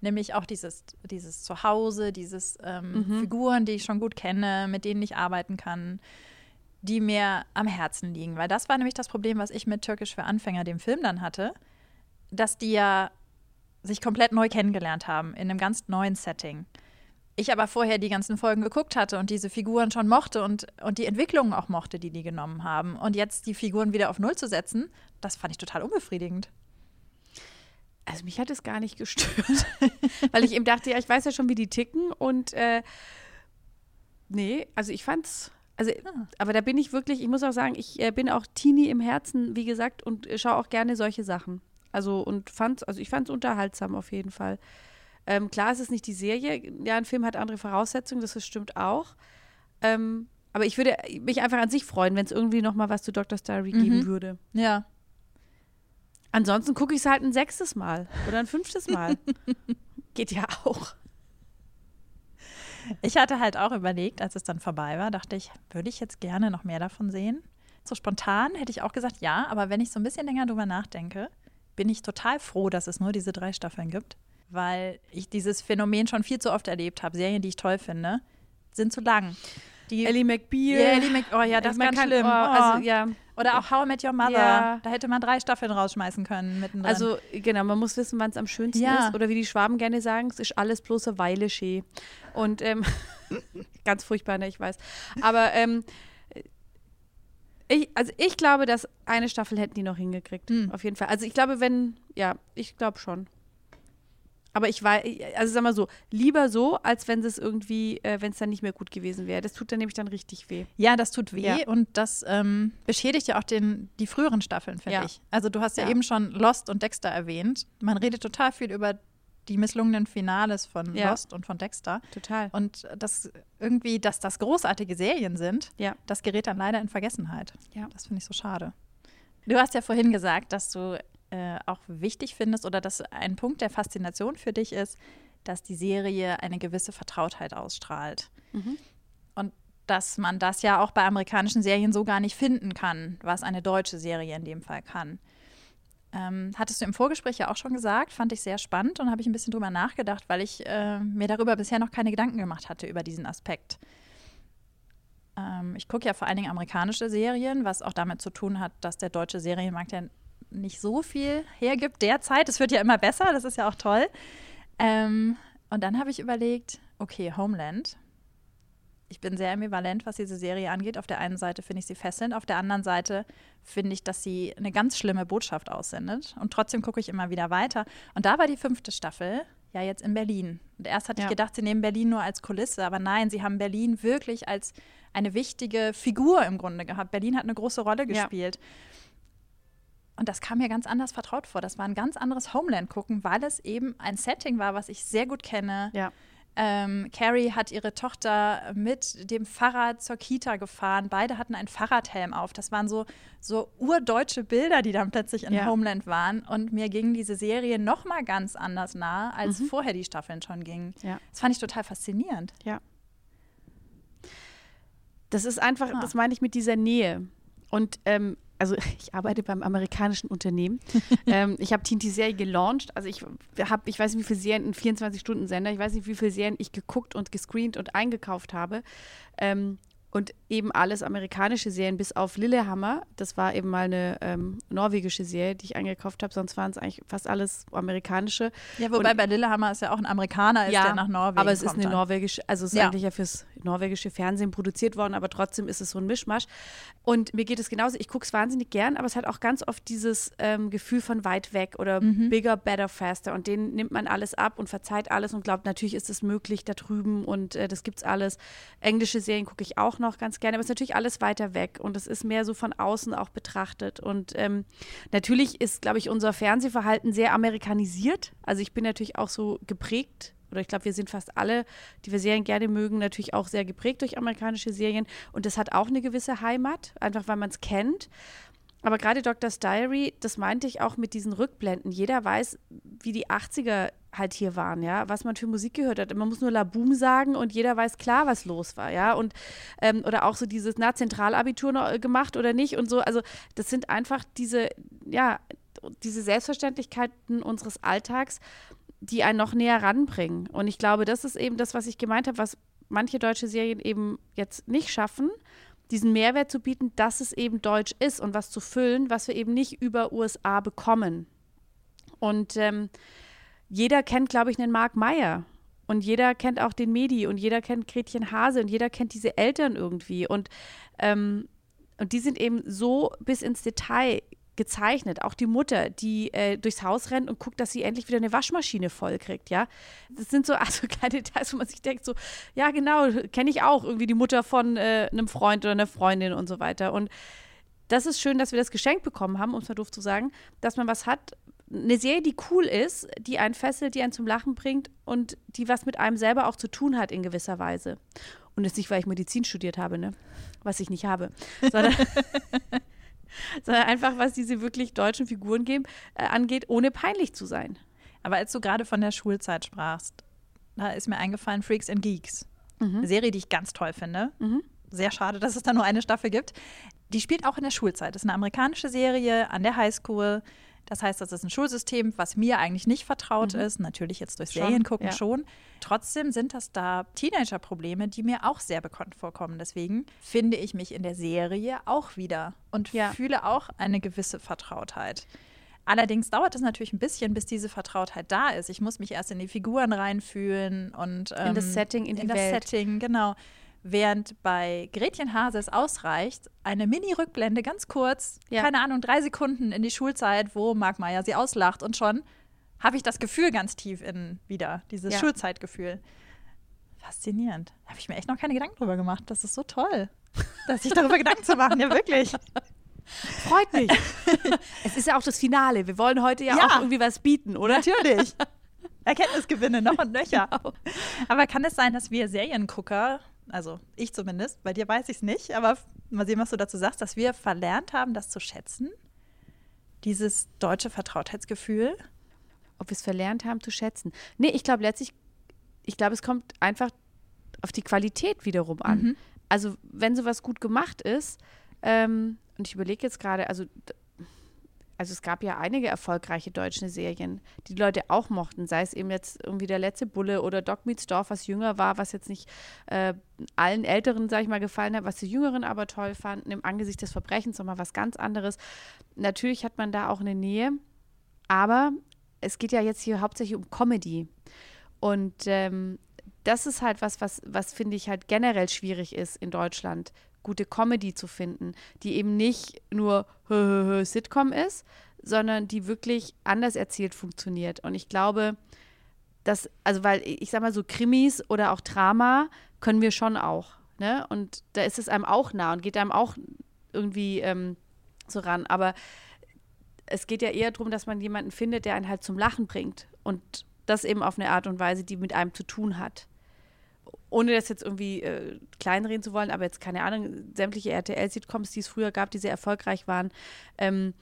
Nämlich auch dieses, dieses Zuhause, dieses ähm, mhm. Figuren, die ich schon gut kenne, mit denen ich arbeiten kann, die mir am Herzen liegen. Weil das war nämlich das Problem, was ich mit Türkisch für Anfänger, dem Film dann hatte, dass die ja sich komplett neu kennengelernt haben, in einem ganz neuen Setting. Ich aber vorher die ganzen Folgen geguckt hatte und diese Figuren schon mochte und, und die Entwicklungen auch mochte, die die genommen haben. Und jetzt die Figuren wieder auf Null zu setzen, das fand ich total unbefriedigend. Also mich hat es gar nicht gestört, weil ich eben dachte, ja, ich weiß ja schon, wie die ticken und äh, Nee, also ich fand's. Also, Ah. aber da bin ich wirklich, ich muss auch sagen, ich äh, bin auch Teenie im Herzen, wie gesagt, und äh, schaue auch gerne solche Sachen. Also und fand's, also ich fand's unterhaltsam auf jeden Fall. Ähm, klar, es ist nicht die Serie. Ja, ein Film hat andere Voraussetzungen, das stimmt auch. Ähm, aber ich würde mich einfach an sich freuen, wenn es irgendwie noch mal was zu Dr. Geben Mhm. würde. Ja. Ansonsten gucke ich es halt ein sechstes Mal oder ein fünftes Mal. Geht ja auch. Ich hatte halt auch überlegt, als es dann vorbei war, dachte ich, würde ich jetzt gerne noch mehr davon sehen? So spontan hätte ich auch gesagt, ja, aber wenn ich so ein bisschen länger drüber nachdenke, bin ich total froh, dass es nur diese drei Staffeln gibt, weil ich dieses Phänomen schon viel zu oft erlebt habe. Serien, die ich toll finde, sind zu lang. Die Ellie McBeal. Ja, Ellie Mc- oh ja, das ist ganz schlimm. Oh, Oh. also, ja. Oder auch How I Met Your Mother. Ja. Da hätte man drei Staffeln rausschmeißen können mittendrin. Also genau, man muss wissen, wann es am schönsten Ja. ist. Oder wie die Schwaben gerne sagen, es ist alles bloß eine Weile schee. Und ähm, ganz furchtbar, ne, ich weiß. Aber ähm, ich, also ich glaube, dass eine Staffel hätten die noch hingekriegt. Hm. Auf jeden Fall. Also ich glaube, wenn, ja, ich glaube schon. Aber ich weiß, also sag mal so, lieber so, als wenn es irgendwie, äh, wenn es dann nicht mehr gut gewesen wäre. Das tut dann nämlich dann richtig weh. Ja, das tut weh Ja. und das ähm, beschädigt ja auch den, die früheren Staffeln, finde Ja. ich. Also du hast ja, Ja. eben schon Lost und Dexter erwähnt. Man redet total viel über die misslungenen Finales von. Lost und von Dexter. Total. Und das irgendwie, dass das großartige Serien sind, Ja. das gerät dann leider in Vergessenheit. Ja. Das finde ich so schade. Du hast ja vorhin gesagt, dass du äh, auch wichtig findest oder dass ein Punkt der Faszination für dich ist, dass die Serie eine gewisse Vertrautheit ausstrahlt. Mhm. Und dass man das ja auch bei amerikanischen Serien so gar nicht finden kann, was eine deutsche Serie in dem Fall kann. Ähm, hattest du im Vorgespräch ja auch schon gesagt, fand ich sehr spannend und habe ich ein bisschen drüber nachgedacht, weil ich äh, mir darüber bisher noch keine Gedanken gemacht hatte, über diesen Aspekt. Ähm, ich gucke ja vor allen Dingen amerikanische Serien, was auch damit zu tun hat, dass der deutsche Serienmarkt ja nicht so viel hergibt derzeit. Es wird ja immer besser, das ist ja auch toll. Ähm, und dann habe ich überlegt, okay, Homeland. Ich bin sehr ambivalent, was diese Serie angeht. Auf der einen Seite finde ich sie fesselnd, auf der anderen Seite finde ich, dass sie eine ganz schlimme Botschaft aussendet. Und trotzdem gucke ich immer wieder weiter. Und da war die fünfte Staffel ja jetzt in Berlin. Und erst hatte Ja. ich gedacht, sie nehmen Berlin nur als Kulisse, aber nein, sie haben Berlin wirklich als eine wichtige Figur im Grunde gehabt. Berlin hat eine große Rolle Ja. Und das kam mir ganz anders vertraut vor. Das war ein ganz anderes Homeland gucken, weil es eben ein Setting war, was ich sehr gut kenne. Ja. Ähm, Carrie hat ihre Tochter mit dem Fahrrad zur Kita gefahren. Beide hatten einen Fahrradhelm auf. Das waren so, so urdeutsche Bilder, die dann plötzlich in Ja. Homeland waren. Und mir ging diese Serie noch mal ganz anders nahe, als vorher die Staffeln schon gingen. Mhm. Ja. Das fand ich total faszinierend. Ja. Das ist einfach, Ah. das meine ich mit dieser Nähe. Und ähm, also ich arbeite beim amerikanischen Unternehmen. ähm, ich habe Teen Serie gelauncht. Also ich habe, ich weiß nicht, wie viele Serien, ein 24-Stunden-Sender, ich weiß nicht, wie viele Serien ich geguckt und gescreent und eingekauft habe. Ähm, und eben alles amerikanische Serien, bis auf Lillehammer. Das war eben mal eine ähm, norwegische Serie, die ich eingekauft habe. Sonst waren es eigentlich fast alles amerikanische. Ja, wobei Und- bei Lillehammer ist ja auch ein Amerikaner, ist, der nach Norwegen aber es ist kommt eine dann. norwegische, also es ist Ja. eigentlich ja fürs norwegische Fernsehen produziert worden, aber trotzdem ist es so ein Mischmasch. Und mir geht es genauso, ich gucke es wahnsinnig gern, aber es hat auch ganz oft dieses ähm, Gefühl von weit weg oder Mhm. bigger, better, faster. Und denen nimmt man alles ab und verzeiht alles und glaubt, natürlich ist es möglich da drüben und äh, das gibt's alles. Englische Serien gucke ich auch noch ganz gerne, aber es ist natürlich alles weiter weg und es ist mehr so von außen auch betrachtet. Und ähm, natürlich ist, glaube ich, unser Fernsehverhalten sehr amerikanisiert. Also ich bin natürlich auch so geprägt oder ich glaube, wir sind fast alle, die wir Serien gerne mögen, natürlich auch sehr geprägt durch amerikanische Serien. Und das hat auch eine gewisse Heimat, einfach weil man es kennt. Aber gerade Doctor's Diary, das meinte ich auch mit diesen Rückblenden. Jeder weiß, wie die 80er halt hier waren, ja, was man für Musik gehört hat. Man muss nur La Boom sagen und jeder weiß klar, was los war, ja. Und ähm, oder auch so dieses, na, Zentralabitur noch äh, gemacht oder nicht und so. Also das sind einfach diese, ja, diese Selbstverständlichkeiten unseres Alltags, die einen noch näher ranbringen. Und ich glaube, das ist eben das, was ich gemeint habe, was manche deutsche Serien eben jetzt nicht schaffen, diesen Mehrwert zu bieten, dass es eben deutsch ist und was zu füllen, was wir eben nicht über USA bekommen. Und ähm, jeder kennt, glaube ich, einen Mark Meyer. Und jeder kennt auch den Medi und jeder kennt Gretchen Hase und jeder kennt diese Eltern irgendwie. Und, ähm, und die sind eben so bis ins Detail gezeichnet. Auch die Mutter, die äh, durchs Haus rennt und guckt, dass sie endlich wieder eine Waschmaschine voll kriegt, ja. Das sind so also kleine Details, wo man sich denkt, so, ja, genau, kenne ich auch, irgendwie die Mutter von äh, einem Freund oder einer Freundin und so weiter. Und das ist schön, dass wir das geschenkt bekommen haben, um es mal doof zu sagen, dass man was hat, eine Serie, die cool ist, die einen fesselt, die einen zum Lachen bringt und die was mit einem selber auch zu tun hat in gewisser Weise. Und jetzt nicht, weil ich Medizin studiert habe, ne? Was ich nicht habe. Sondern, sondern einfach, was diese wirklich deutschen Figuren geben, äh, angeht, ohne peinlich zu sein. Aber als du gerade von der Schulzeit sprachst, da ist mir eingefallen Freaks and Geeks. Mhm. Eine Serie, die ich ganz toll finde. Sehr schade, dass es da nur eine Staffel gibt. Die spielt auch in der Schulzeit. Das ist eine amerikanische Serie an der Highschool. Das heißt, das ist ein Schulsystem, was mir eigentlich nicht vertraut ist. Natürlich jetzt durch Schon, Serien gucken ja. schon. Trotzdem sind das da Teenager-Probleme, die mir auch sehr bekannt vorkommen. Deswegen finde ich mich in der Serie auch wieder und Ja. fühle auch eine gewisse Vertrautheit. Allerdings dauert es natürlich ein bisschen, bis diese Vertrautheit da ist. Ich muss mich erst in die Figuren reinfühlen und ähm, In das Setting, in die das Welt. Setting, genau. Während bei Gretchen Hase es ausreicht, eine Mini-Rückblende ganz kurz, Ja. keine Ahnung, drei Sekunden in die Schulzeit, wo Marc Meyer sie auslacht und schon habe ich das Gefühl ganz tief in wieder, dieses Ja. Schulzeitgefühl. Faszinierend. Habe ich mir echt noch keine Gedanken drüber gemacht. Das ist so toll, dass sich darüber Gedanken zu machen. Ja, wirklich. Freut mich. es ist ja auch das Finale. Wir wollen heute ja, Ja. auch irgendwie was bieten, oder? Natürlich. Erkenntnisgewinne noch und nöcher. Genau. Aber kann es sein, dass wir Seriengucker, also ich zumindest, bei dir weiß ich es nicht, aber mal sehen, was du dazu sagst, dass wir verlernt haben, das zu schätzen? Dieses deutsche Vertrautheitsgefühl? Ob wir es verlernt haben zu schätzen. Nee, ich glaube letztlich, ich glaube, es kommt einfach auf die Qualität wiederum an. Mhm. Also, wenn sowas gut gemacht ist, ähm, und ich überlege jetzt gerade, also, also es gab ja einige erfolgreiche deutsche Serien, die die Leute auch mochten, sei es eben jetzt irgendwie der letzte Bulle oder Doc Meets Dorf, was jünger war, was jetzt nicht äh, allen Älteren, sag ich mal, gefallen hat, was die Jüngeren aber toll fanden, im Angesicht des Verbrechens nochmal was ganz anderes. Natürlich hat man da auch eine Nähe, aber es geht ja jetzt hier hauptsächlich um Comedy. Und ähm, das ist halt was, was, was finde ich halt generell schwierig ist in Deutschland, gute Comedy zu finden, die eben nicht nur Sitcom ist, sondern die wirklich anders erzählt funktioniert. Und ich glaube, dass, also weil ich sag mal so Krimis oder auch Drama können wir schon auch. Ne? Und da ist es einem auch nah und geht einem auch irgendwie ähm, so ran. Aber es geht ja eher darum, dass man jemanden findet, der einen halt zum Lachen bringt. Und das eben auf eine Art und Weise, die mit einem zu tun hat. Ohne das jetzt irgendwie äh, kleinreden zu wollen, aber jetzt keine Ahnung, sämtliche RTL-Sitcoms, die es früher gab, die sehr erfolgreich waren, ähm,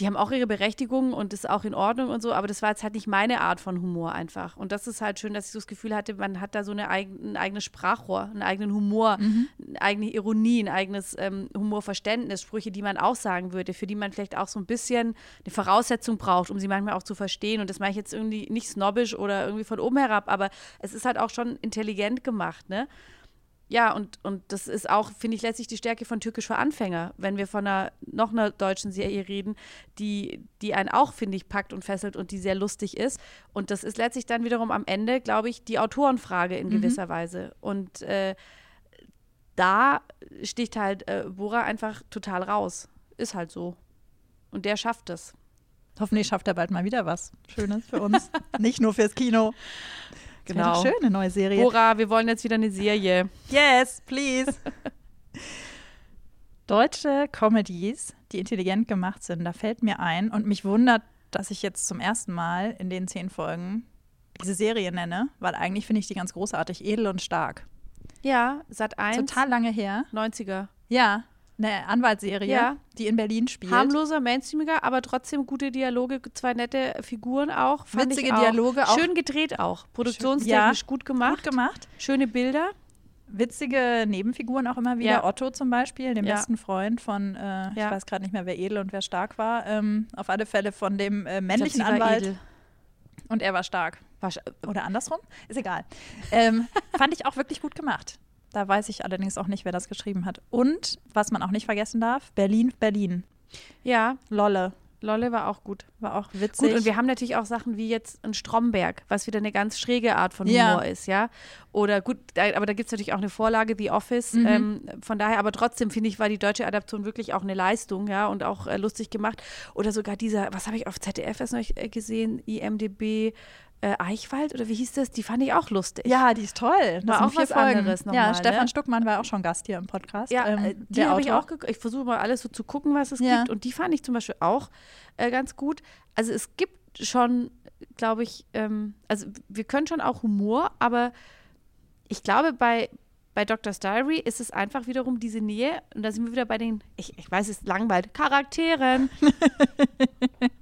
die haben auch ihre Berechtigung und ist auch in Ordnung und so, aber das war jetzt halt nicht meine Art von Humor einfach. Und das ist halt schön, dass ich so das Gefühl hatte, man hat da so eine eigen, ein eigenes Sprachrohr, einen eigenen Humor, eine eigene Ironie, ein eigenes ähm, Humorverständnis, Sprüche, die man auch sagen würde, für die man vielleicht auch so ein bisschen eine Voraussetzung braucht, um sie manchmal auch zu verstehen. Und das mache ich jetzt irgendwie nicht snobbisch oder irgendwie von oben herab, aber es ist halt auch schon intelligent gemacht, ne? Ja, und, und das ist auch, finde ich, letztlich die Stärke von Türkisch für Anfänger, wenn wir von einer noch einer deutschen Serie reden, die, die einen auch, finde ich, packt und fesselt und die sehr lustig ist. Und das ist letztlich dann wiederum am Ende, glaube ich, die Autorenfrage in gewisser Weise. Und äh, da sticht halt äh, Bora einfach total raus. Ist halt so. Und der schafft es. Hoffentlich schafft er bald mal wieder was Schönes für uns. Nicht nur fürs Kino. Das wäre Genau. eine neue Serie. Bora, wir wollen jetzt wieder eine Serie. Yes, please. Deutsche Comedies, die intelligent gemacht sind, da fällt mir ein und mich wundert, dass ich jetzt zum ersten Mal in den zehn Folgen diese Serie nenne, weil eigentlich finde ich die ganz großartig, edel und stark. Ja, Sat 1, Total lange her. 90er. Ja, eine Anwaltsserie, Ja. die in Berlin spielt. Harmloser, mainstreamiger, aber trotzdem gute Dialoge, zwei nette Figuren auch. Witzige auch. Dialoge auch. Schön gedreht auch. Produktionstechnisch Ja, gut gemacht. Gut gemacht. Schöne Bilder. Witzige Nebenfiguren auch immer wieder. Ja. Otto zum Beispiel, dem besten Freund von, äh, ich weiß gerade nicht mehr, wer edel und wer stark war. Ähm, auf alle Fälle von dem äh, Ich männlichen glaub, Anwalt. edel. Und er war stark. War Oder andersrum? Ist egal. Ähm, fand ich auch wirklich gut gemacht. Da weiß ich allerdings auch nicht, wer das geschrieben hat. Und, was man auch nicht vergessen darf, Berlin, Berlin. Ja, Lolle. Lolle war auch gut. War auch witzig. Gut, und wir haben natürlich auch Sachen wie jetzt ein Stromberg, was wieder eine ganz schräge Art von Ja. Humor ist, ja. Oder gut, aber da gibt es natürlich auch eine Vorlage, The Office. Mhm. Ähm, von daher, aber trotzdem finde ich, war die deutsche Adaption wirklich auch eine Leistung, ja, und auch äh, lustig gemacht. Oder sogar dieser, was habe ich auf ZDF erst noch äh, gesehen, IMDB äh, Eichwald oder wie hieß das? Die fand ich auch lustig. ja, die ist toll. Das War auch vier was Folgen. anderes ja, nochmal, Stefan ne? Stuckmann war auch schon Gast hier im Podcast. Ja, ähm, äh, die habe ich auch. Ich versuche mal alles so zu gucken, was es Ja. gibt. Und die fand ich zum Beispiel auch äh, ganz gut. Also es gibt schon, glaube ich, ähm, also wir können schon auch Humor, aber ich glaube, bei, bei Doctor's Diary ist es einfach wiederum diese Nähe, und da sind wir wieder bei den, ich, ich weiß, es ist langweilig, Charakteren.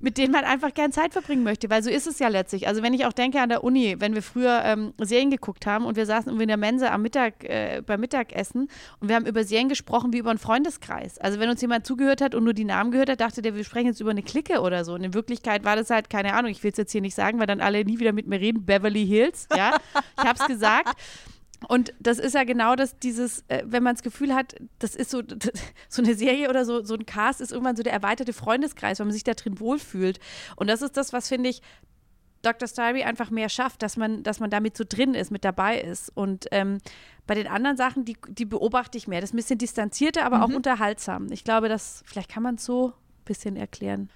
mit denen man einfach gern Zeit verbringen möchte, weil so ist es ja letztlich. Also wenn ich auch denke an der Uni, wenn wir früher ähm, Serien geguckt haben und wir saßen irgendwie in der Mensa am Mittag, äh, beim Mittagessen und wir haben über Serien gesprochen wie über einen Freundeskreis. Also wenn uns jemand zugehört hat und nur die Namen gehört hat, dachte der, wir sprechen jetzt über eine Clique oder so. Und in Wirklichkeit war das halt, keine Ahnung, ich will es jetzt hier nicht sagen, weil dann alle nie wieder mit mir reden, Beverly Hills, ja, ich habe es gesagt. Und das ist ja genau das, dieses, äh, wenn man das Gefühl hat, das ist so, so eine Serie oder so, so ein Cast ist irgendwann so der erweiterte Freundeskreis, weil man sich da drin wohlfühlt. Und das ist das, was, finde ich, Dr. Diary einfach mehr schafft, dass man, dass man damit so drin ist, mit dabei ist. Und ähm, bei den anderen Sachen, die, die beobachte ich mehr. Das ist ein bisschen distanzierter, aber auch unterhaltsam. Ich glaube, das, vielleicht kann man es so ein bisschen erklären.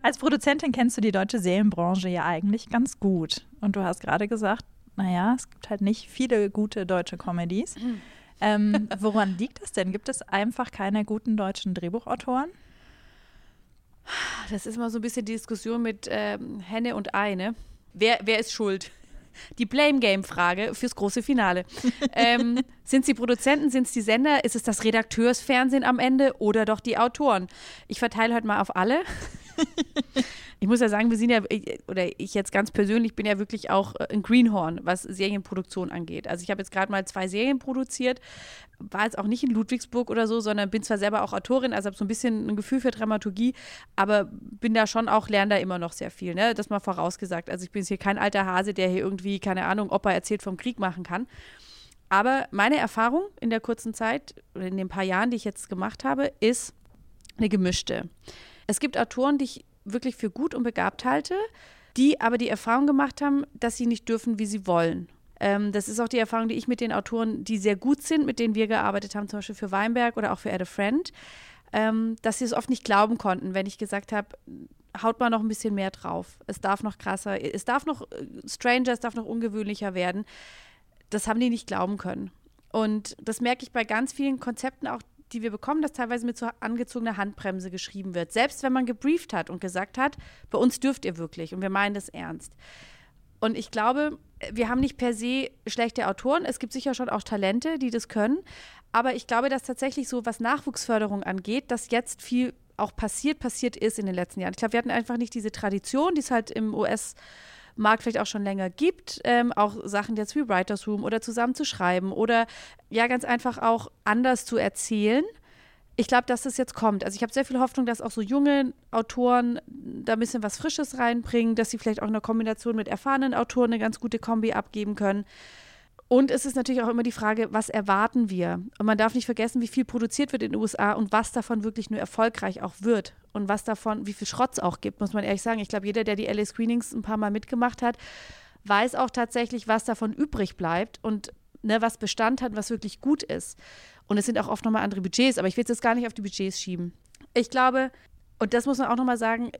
Als Produzentin kennst du die deutsche Serienbranche ja eigentlich ganz gut. Und du hast gerade gesagt, naja, es gibt halt nicht viele gute deutsche Comedies. Ähm, woran liegt das denn? Gibt es einfach keine guten deutschen Drehbuchautoren? Das ist mal so ein bisschen die Diskussion mit ähm, Henne und Ei, ne? Wer, wer ist schuld? Die Blame Game Frage fürs große Finale. ähm, sind es die Produzenten, sind es die Sender, ist es das Redakteursfernsehen am Ende oder doch die Autoren? Ich verteile heute mal auf alle. Ich muss ja sagen, wir sind ja, oder ich jetzt ganz persönlich bin ja wirklich auch äh, ein Greenhorn, was Serienproduktion angeht. Also ich habe jetzt gerade mal zwei Serien produziert, war jetzt auch nicht in Ludwigsburg oder so, sondern bin zwar selber auch Autorin, also habe so ein bisschen ein Gefühl für Dramaturgie, aber bin da schon auch, lerne da immer noch sehr viel, ne? Das mal vorausgesagt. Also ich bin jetzt hier kein alter Hase, der hier irgendwie, keine Ahnung, Opa erzählt vom Krieg machen kann. Aber meine Erfahrung in der kurzen Zeit in den paar Jahren, die ich jetzt gemacht habe, ist eine gemischte. Es gibt Autoren, die ich wirklich für gut und begabt halte, die aber die Erfahrung gemacht haben, dass sie nicht dürfen, wie sie wollen. Ähm, das ist auch die Erfahrung, die ich mit den Autoren, die sehr gut sind, mit denen wir gearbeitet haben, zum Beispiel für Weinberg oder auch für Add a Friend, ähm, dass sie es oft nicht glauben konnten, wenn ich gesagt habe, haut mal noch ein bisschen mehr drauf. Es darf noch krasser, es darf noch äh, stranger, es darf noch ungewöhnlicher werden. Das haben die nicht glauben können. Und das merke ich bei ganz vielen Konzepten auch, die wir bekommen, dass teilweise mit so angezogener Handbremse geschrieben wird. Selbst wenn man gebrieft hat und gesagt hat, bei uns dürft ihr wirklich und wir meinen das ernst. Und ich glaube, wir haben nicht per se schlechte Autoren. Es gibt sicher schon auch Talente, die das können. Aber ich glaube, dass tatsächlich so, was Nachwuchsförderung angeht, dass jetzt viel auch passiert, passiert ist in den letzten Jahren. Ich glaube, wir hatten einfach nicht diese Tradition, die es halt im US- Markt vielleicht auch schon länger gibt, ähm, auch Sachen jetzt wie Writers Room oder zusammen zu schreiben oder ja ganz einfach auch anders zu erzählen. Ich glaube, dass das jetzt kommt. Also ich habe sehr viel Hoffnung, dass auch so junge Autoren da ein bisschen was Frisches reinbringen, dass sie vielleicht auch in der Kombination mit erfahrenen Autoren eine ganz gute Kombi abgeben können. Und es ist natürlich auch immer die Frage, was erwarten wir? Und man darf nicht vergessen, wie viel produziert wird in den USA und was davon wirklich nur erfolgreich auch wird. Und was davon, wie viel Schrott es auch gibt, muss man ehrlich sagen. Ich glaube, jeder, der die LA Screenings ein paar Mal mitgemacht hat, weiß auch tatsächlich, was davon übrig bleibt und ne, was Bestand hat, was wirklich gut ist. Und es sind auch oft nochmal andere Budgets, aber ich will es jetzt gar nicht auf die Budgets schieben. Ich glaube, und das muss man auch nochmal sagen,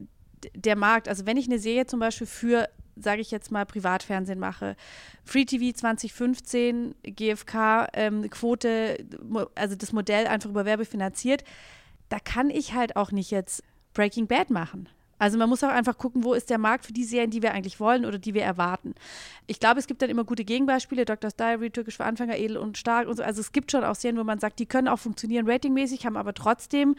der Markt, also wenn ich eine Serie zum Beispiel für sage ich jetzt mal, Privatfernsehen mache. Free TV 2015, GfK, ähm, Quote, also das Modell einfach über Werbe finanziert. Da kann ich halt auch nicht jetzt Breaking Bad machen. Also man muss auch einfach gucken, wo ist der Markt für die Serien, die wir eigentlich wollen oder die wir erwarten. Ich glaube, es gibt dann immer gute Gegenbeispiele, Doctor's Diary, Türkisch für Anfänger, Edel und Stark und so. Also es gibt schon auch Serien, wo man sagt, die können auch funktionieren ratingmäßig, haben aber trotzdem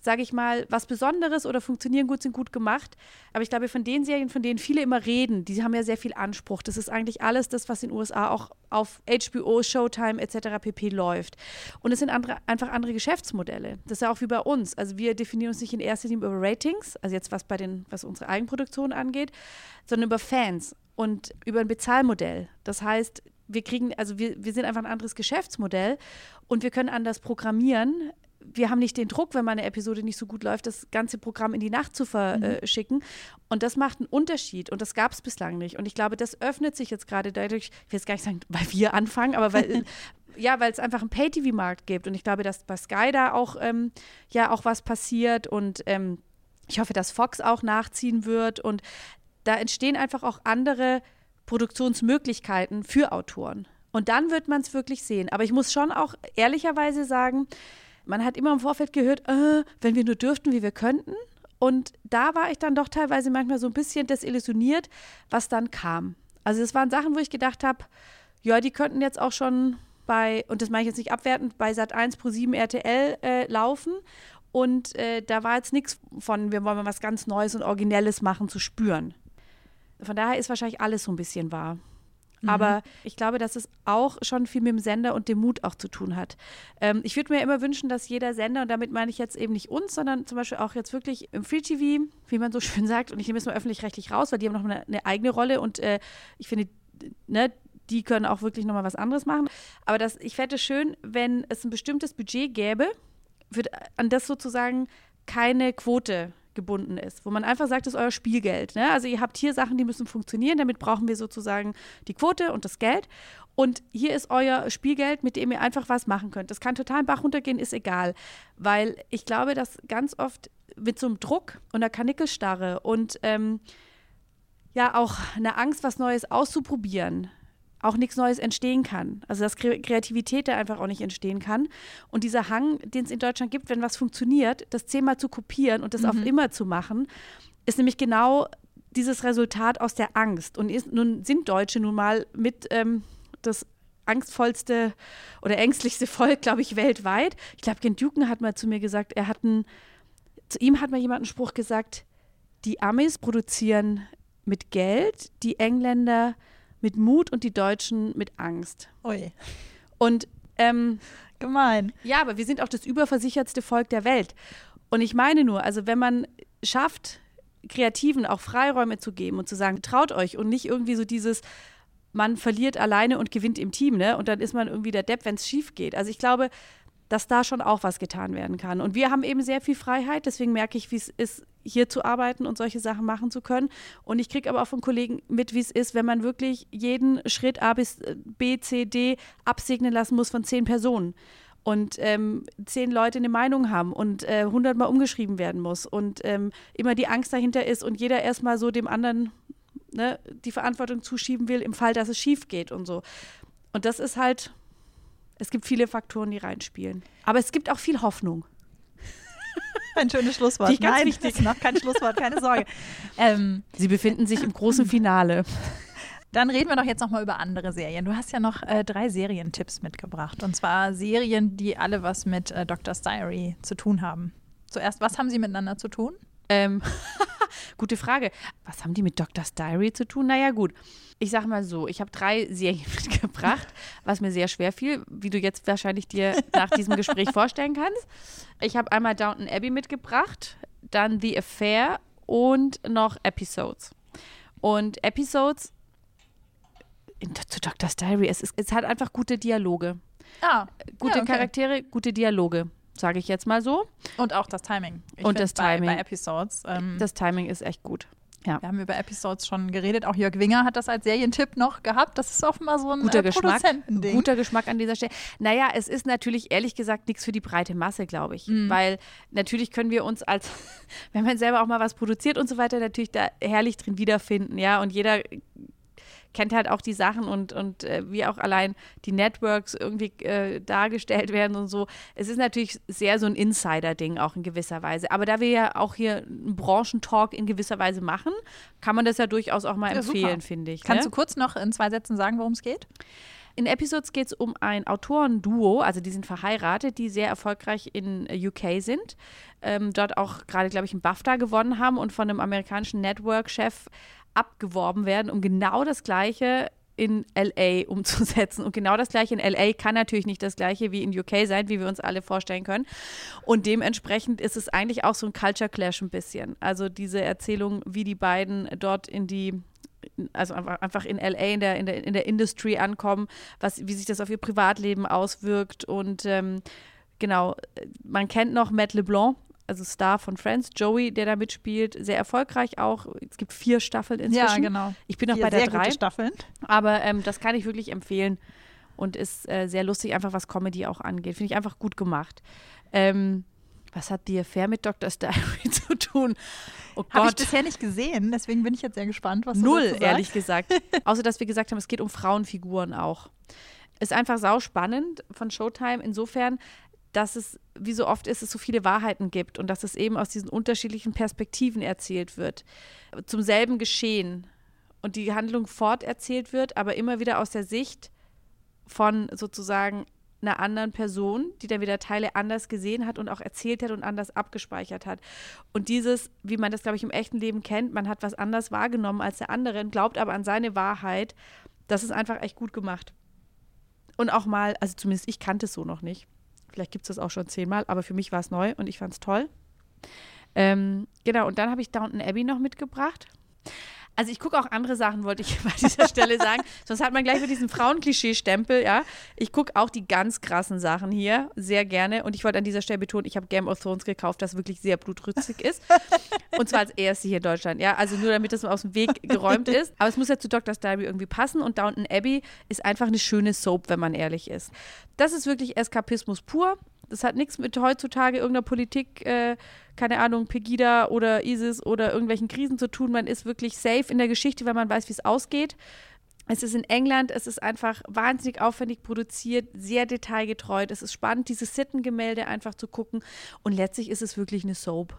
sage ich mal, was Besonderes oder funktionieren gut, sind gut gemacht. Aber ich glaube, von den Serien, von denen viele immer reden, die haben ja sehr viel Anspruch. Das ist eigentlich alles das, was in den USA auch auf HBO, Showtime etc. pp. läuft. Und es sind andere, einfach andere Geschäftsmodelle. Das ist ja auch wie bei uns. Also wir definieren uns nicht in erster Linie über Ratings, also jetzt was bei den, was unsere Eigenproduktion angeht, sondern über Fans und über ein Bezahlmodell. Das heißt, wir kriegen, also wir, wir sind einfach ein anderes Geschäftsmodell und wir können anders programmieren wir haben nicht den Druck, wenn mal eine Episode nicht so gut läuft, das ganze Programm in die Nacht zu verschicken. Mhm. Und das macht einen Unterschied. Und das gab es bislang nicht. Und ich glaube, das öffnet sich jetzt gerade dadurch, ich will jetzt gar nicht sagen, weil wir anfangen, aber weil. ja, weil es einfach einen Pay-TV-Markt gibt. Und ich glaube, dass bei Sky da auch, ähm, ja, auch was passiert. Und ähm, ich hoffe, dass Fox auch nachziehen wird. Und da entstehen einfach auch andere Produktionsmöglichkeiten für Autoren. Und dann wird man es wirklich sehen. Aber ich muss schon auch ehrlicherweise sagen, man hat immer im Vorfeld gehört, äh, wenn wir nur dürften, wie wir könnten. Und da war ich dann doch teilweise manchmal so ein bisschen desillusioniert, was dann kam. Also es waren Sachen, wo ich gedacht habe, ja, die könnten jetzt auch schon bei, und das mache ich jetzt nicht abwertend, bei Sat 1 Pro 7 RTL äh, laufen. Und äh, da war jetzt nichts von, wir wollen mal was ganz Neues und Originelles machen, zu spüren. Von daher ist wahrscheinlich alles so ein bisschen wahr. Mhm. Aber ich glaube, dass es auch schon viel mit dem Sender und dem Mut auch zu tun hat. Ähm, ich würde mir immer wünschen, dass jeder Sender, und damit meine ich jetzt eben nicht uns, sondern zum Beispiel auch jetzt wirklich im Free TV, wie man so schön sagt, und ich nehme es mal öffentlich-rechtlich raus, weil die haben noch eine, eine eigene Rolle und äh, ich finde, ne, die können auch wirklich nochmal was anderes machen. Aber das, ich fände es schön, wenn es ein bestimmtes Budget gäbe, für, an das sozusagen keine Quote gebunden ist, wo man einfach sagt, das ist euer Spielgeld. Ne? Also ihr habt hier Sachen, die müssen funktionieren, damit brauchen wir sozusagen die Quote und das Geld. Und hier ist euer Spielgeld, mit dem ihr einfach was machen könnt. Das kann total Bach runtergehen, ist egal. Weil ich glaube, dass ganz oft mit so einem Druck und einer Kanickelstarre und ähm, ja auch eine Angst, was Neues auszuprobieren, auch nichts Neues entstehen kann. Also dass Kreativität da einfach auch nicht entstehen kann. Und dieser Hang, den es in Deutschland gibt, wenn was funktioniert, das zehnmal zu kopieren und das mhm. auf immer zu machen, ist nämlich genau dieses Resultat aus der Angst. Und ist, nun sind Deutsche nun mal mit ähm, das angstvollste oder ängstlichste Volk, glaube ich, weltweit. Ich glaube, Ken Duken hat mal zu mir gesagt, er hat einen, zu ihm hat mal jemand einen Spruch gesagt, die Amis produzieren mit Geld, die Engländer mit Mut und die Deutschen mit Angst. Ui. Und ähm, gemein. Ja, aber wir sind auch das überversichertste Volk der Welt. Und ich meine nur, also wenn man schafft, Kreativen auch Freiräume zu geben und zu sagen, traut euch und nicht irgendwie so dieses, man verliert alleine und gewinnt im Team, ne? Und dann ist man irgendwie der Depp, wenn es schief geht. Also ich glaube, dass da schon auch was getan werden kann. Und wir haben eben sehr viel Freiheit, deswegen merke ich, wie es ist, hier zu arbeiten und solche Sachen machen zu können. Und ich kriege aber auch von Kollegen mit, wie es ist, wenn man wirklich jeden Schritt A bis äh, B, C, D absegnen lassen muss von zehn Personen und ähm, zehn Leute eine Meinung haben und äh, hundertmal umgeschrieben werden muss und ähm, immer die Angst dahinter ist und jeder erstmal so dem anderen ne, die Verantwortung zuschieben will, im Fall, dass es schief geht und so. Und das ist halt es gibt viele Faktoren, die reinspielen. Aber es gibt auch viel Hoffnung. Ein schönes Schlusswort. Die Nein, wichtig. das ist noch kein Schlusswort, keine Sorge. Ähm, Sie befinden sich im großen Finale. Dann reden wir doch jetzt nochmal über andere Serien. Du hast ja noch äh, drei Serientipps mitgebracht. Und zwar Serien, die alle was mit äh, Doctor's Diary zu tun haben. Zuerst, was haben sie miteinander zu tun? Ähm, gute Frage. Was haben die mit Doctor's Diary zu tun? Naja, gut. Ich sage mal so, ich habe drei Serien mitgebracht, was mir sehr schwer fiel, wie du jetzt wahrscheinlich dir nach diesem Gespräch vorstellen kannst. Ich habe einmal Downton Abbey mitgebracht, dann The Affair und noch Episodes. Und Episodes in, zu Doctor's Diary, es, ist, es hat einfach gute Dialoge. Ah, gute ja, okay. Charaktere, gute Dialoge sage ich jetzt mal so. Und auch das Timing. Ich und das bei, Timing. Bei Episodes. Ähm, das Timing ist echt gut. Ja. Wir haben über Episodes schon geredet. Auch Jörg Winger hat das als Serientipp noch gehabt. Das ist offenbar so ein guter äh, Geschmack. Guter Geschmack an dieser Stelle. Naja, es ist natürlich ehrlich gesagt nichts für die breite Masse, glaube ich. Mhm. Weil natürlich können wir uns als, wenn man selber auch mal was produziert und so weiter, natürlich da herrlich drin wiederfinden. Ja, und jeder kennt halt auch die Sachen und, und äh, wie auch allein die Networks irgendwie äh, dargestellt werden und so. Es ist natürlich sehr so ein Insider-Ding auch in gewisser Weise. Aber da wir ja auch hier einen Branchentalk in gewisser Weise machen, kann man das ja durchaus auch mal ja, empfehlen, finde ich. Kannst ne? du kurz noch in zwei Sätzen sagen, worum es geht? In Episodes geht es um ein Autorenduo, also die sind verheiratet, die sehr erfolgreich in UK sind. Ähm, dort auch gerade, glaube ich, einen BAFTA gewonnen haben und von einem amerikanischen Network-Chef abgeworben werden, um genau das Gleiche in LA umzusetzen. Und genau das gleiche in LA kann natürlich nicht das gleiche wie in UK sein, wie wir uns alle vorstellen können. Und dementsprechend ist es eigentlich auch so ein Culture Clash ein bisschen. Also diese Erzählung, wie die beiden dort in die also einfach in LA, in der, in der, in der Industry ankommen, was, wie sich das auf ihr Privatleben auswirkt und ähm, genau, man kennt noch Matt LeBlanc, also Star von Friends, Joey, der da mitspielt, sehr erfolgreich auch. Es gibt vier Staffeln inzwischen. Ja, genau. Ich bin noch Vier bei der sehr drei. gute Staffeln. Aber ähm, das kann ich wirklich empfehlen und ist äh, sehr lustig, einfach was Comedy auch angeht. Finde ich einfach gut gemacht. Ähm, was hat die Affair mit Dr. Diary zu tun? Oh Habe ich bisher nicht gesehen, deswegen bin ich jetzt sehr gespannt, was du Null, sagst. ehrlich gesagt. Außer, dass wir gesagt haben, es geht um Frauenfiguren auch. Ist einfach sau spannend von Showtime insofern, dass es, wie so oft ist, es so viele Wahrheiten gibt und dass es eben aus diesen unterschiedlichen Perspektiven erzählt wird. Zum selben Geschehen. Und die Handlung forterzählt wird, aber immer wieder aus der Sicht von sozusagen einer anderen Person, die dann wieder Teile anders gesehen hat und auch erzählt hat und anders abgespeichert hat. Und dieses, wie man das, glaube ich, im echten Leben kennt, man hat was anders wahrgenommen als der andere, glaubt aber an seine Wahrheit, das ist einfach echt gut gemacht. Und auch mal, also zumindest ich kannte es so noch nicht. Vielleicht gibt es das auch schon zehnmal, aber für mich war es neu und ich fand es toll. Ähm, genau, und dann habe ich Downton Abbey noch mitgebracht. Also ich gucke auch andere Sachen, wollte ich bei dieser Stelle sagen. Sonst hat man gleich wieder diesen Frauenklischee-Stempel, ja. Ich gucke auch die ganz krassen Sachen hier sehr gerne. Und ich wollte an dieser Stelle betonen, ich habe Game of Thrones gekauft, das wirklich sehr blutrünstig ist. Und zwar als erste hier in Deutschland, ja. Also nur damit das aus dem Weg geräumt ist. Aber es muss ja zu Doctor's Diary irgendwie passen. Und Downton Abbey ist einfach eine schöne Soap, wenn man ehrlich ist. Das ist wirklich Eskapismus pur. Das hat nichts mit heutzutage irgendeiner Politik, äh, keine Ahnung, Pegida oder ISIS oder irgendwelchen Krisen zu tun. Man ist wirklich safe in der Geschichte, weil man weiß, wie es ausgeht. Es ist in England, es ist einfach wahnsinnig aufwendig produziert, sehr detailgetreu. Es ist spannend, diese Sittengemälde einfach zu gucken. Und letztlich ist es wirklich eine Soap.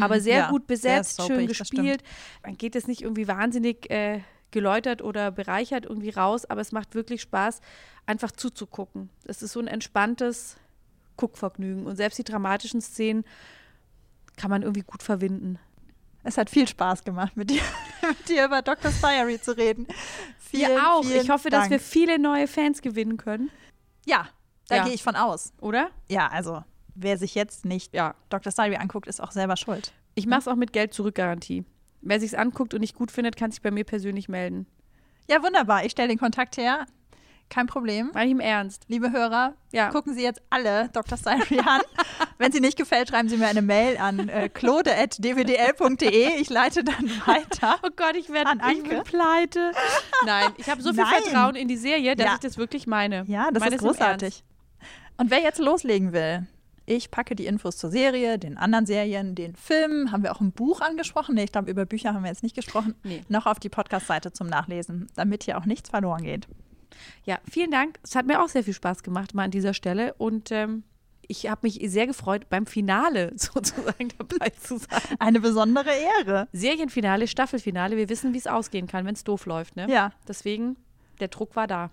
Aber sehr Mhm. ja, gut sehr besetzt, soapig, schön gespielt. Man geht jetzt nicht irgendwie wahnsinnig äh, geläutert oder bereichert irgendwie raus, aber es macht wirklich Spaß, einfach zuzugucken. Es ist so ein entspanntes Guckvergnügen. Und selbst die dramatischen Szenen kann man irgendwie gut verwinden. Es hat viel Spaß gemacht, mit dir, mit dir über Dr. Diary zu reden. Vielen, Wir auch. vielen Ich hoffe, Dank. dass wir viele neue Fans gewinnen können, Ja, da Ja. gehe ich von aus. oder? Ja, also wer sich jetzt nicht Ja. Dr. Diary anguckt, ist auch selber schuld. Ich mache es auch mit Geld-Zurück-Garantie. Wer sich's anguckt und nicht gut findet, kann sich bei mir persönlich melden. Ja, wunderbar. Ich stelle den Kontakt her. Kein Problem. Meine ich im Ernst. Liebe Hörer, Ja. gucken Sie jetzt alle Dr. Diary an. Wenn sie nicht gefällt, schreiben Sie mir eine Mail an äh, claude.dwdl.de. Ich leite dann weiter. Oh Gott, ich werde ich bin pleite. Nein, ich habe so viel Nein. Vertrauen in die Serie, dass Ja. ich das wirklich meine. Ja, das meine ist großartig. Und wer jetzt loslegen will, ich packe die Infos zur Serie, den anderen Serien, den Filmen. Haben wir auch ein Buch angesprochen? Nee, ich glaube, über Bücher haben wir jetzt nicht gesprochen. Nee. Noch auf die Podcast-Seite zum Nachlesen, damit hier auch nichts verloren geht. Ja, vielen Dank. Es hat mir auch sehr viel Spaß gemacht, mal an dieser Stelle. Und ähm, ich habe mich sehr gefreut, beim Finale sozusagen dabei zu sein. Eine besondere Ehre. Serienfinale, Staffelfinale. Wir wissen, wie es ausgehen kann, wenn es doof läuft. Ne? Ja, Deswegen, der Druck war da.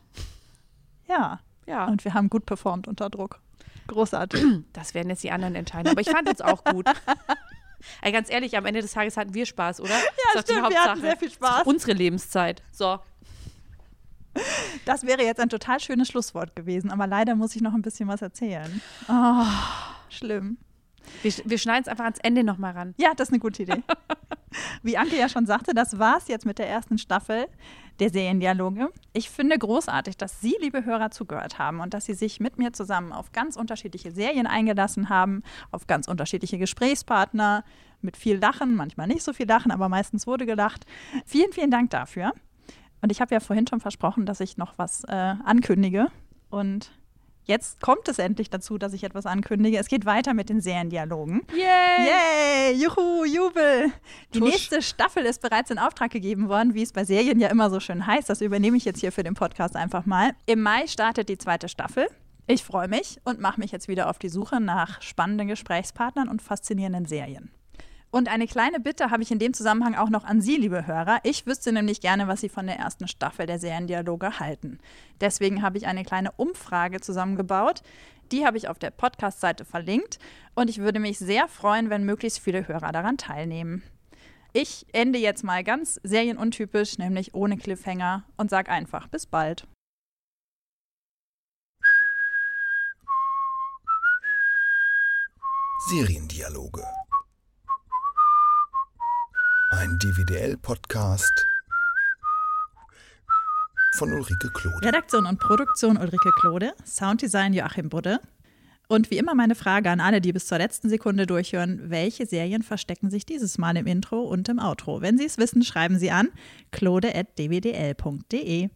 ja. Ja, Und wir haben gut performt unter Druck. Großartig. das werden jetzt die anderen entscheiden. Aber ich fand es auch gut. Ey, ganz ehrlich, am Ende des Tages hatten wir Spaß, oder? Ja, stimmt, wir hatten sehr viel Spaß. Unsere Lebenszeit. So. Das wäre jetzt ein total schönes Schlusswort gewesen, aber leider muss ich noch ein bisschen was erzählen. Oh, schlimm. Wir, wir schneiden es einfach ans Ende nochmal ran. Ja, das ist eine gute Idee. Wie Anke ja schon sagte, das war's jetzt mit der ersten Staffel der Seriendialoge. Ich finde großartig, dass Sie, liebe Hörer, zugehört haben und dass Sie sich mit mir zusammen auf ganz unterschiedliche Serien eingelassen haben, auf ganz unterschiedliche Gesprächspartner, mit viel Lachen, manchmal nicht so viel Lachen, aber meistens wurde gelacht. Vielen, vielen Dank dafür. Und ich habe ja vorhin schon versprochen, dass ich noch was äh, ankündige. Und jetzt kommt es endlich dazu, dass ich etwas ankündige. Es geht weiter mit den Seriendialogen. Yay! Yay! Juhu, Jubel! Die Tusch. nächste Staffel ist bereits in Auftrag gegeben worden, wie es bei Serien ja immer so schön heißt. Das übernehme ich jetzt hier für den Podcast einfach mal. Im Mai startet die zweite Staffel. Ich freue mich und mache mich jetzt wieder auf die Suche nach spannenden Gesprächspartnern und faszinierenden Serien. Und eine kleine Bitte habe ich in dem Zusammenhang auch noch an Sie, liebe Hörer. Ich wüsste nämlich gerne, was Sie von der ersten Staffel der Seriendialoge halten. Deswegen habe ich eine kleine Umfrage zusammengebaut. Die habe ich auf der Podcast-Seite verlinkt und ich würde mich sehr freuen, wenn möglichst viele Hörer daran teilnehmen. Ich ende jetzt mal ganz serienuntypisch, nämlich ohne Cliffhanger und sag einfach bis bald. Seriendialoge. Ein DVDL-Podcast von Ulrike Klode. Redaktion und Produktion Ulrike Klode, Sounddesign Joachim Budde. Und wie immer meine Frage an alle, die bis zur letzten Sekunde durchhören, welche Serien verstecken sich dieses Mal im Intro und im Outro? Wenn Sie es wissen, schreiben Sie an claude.dwdl.de.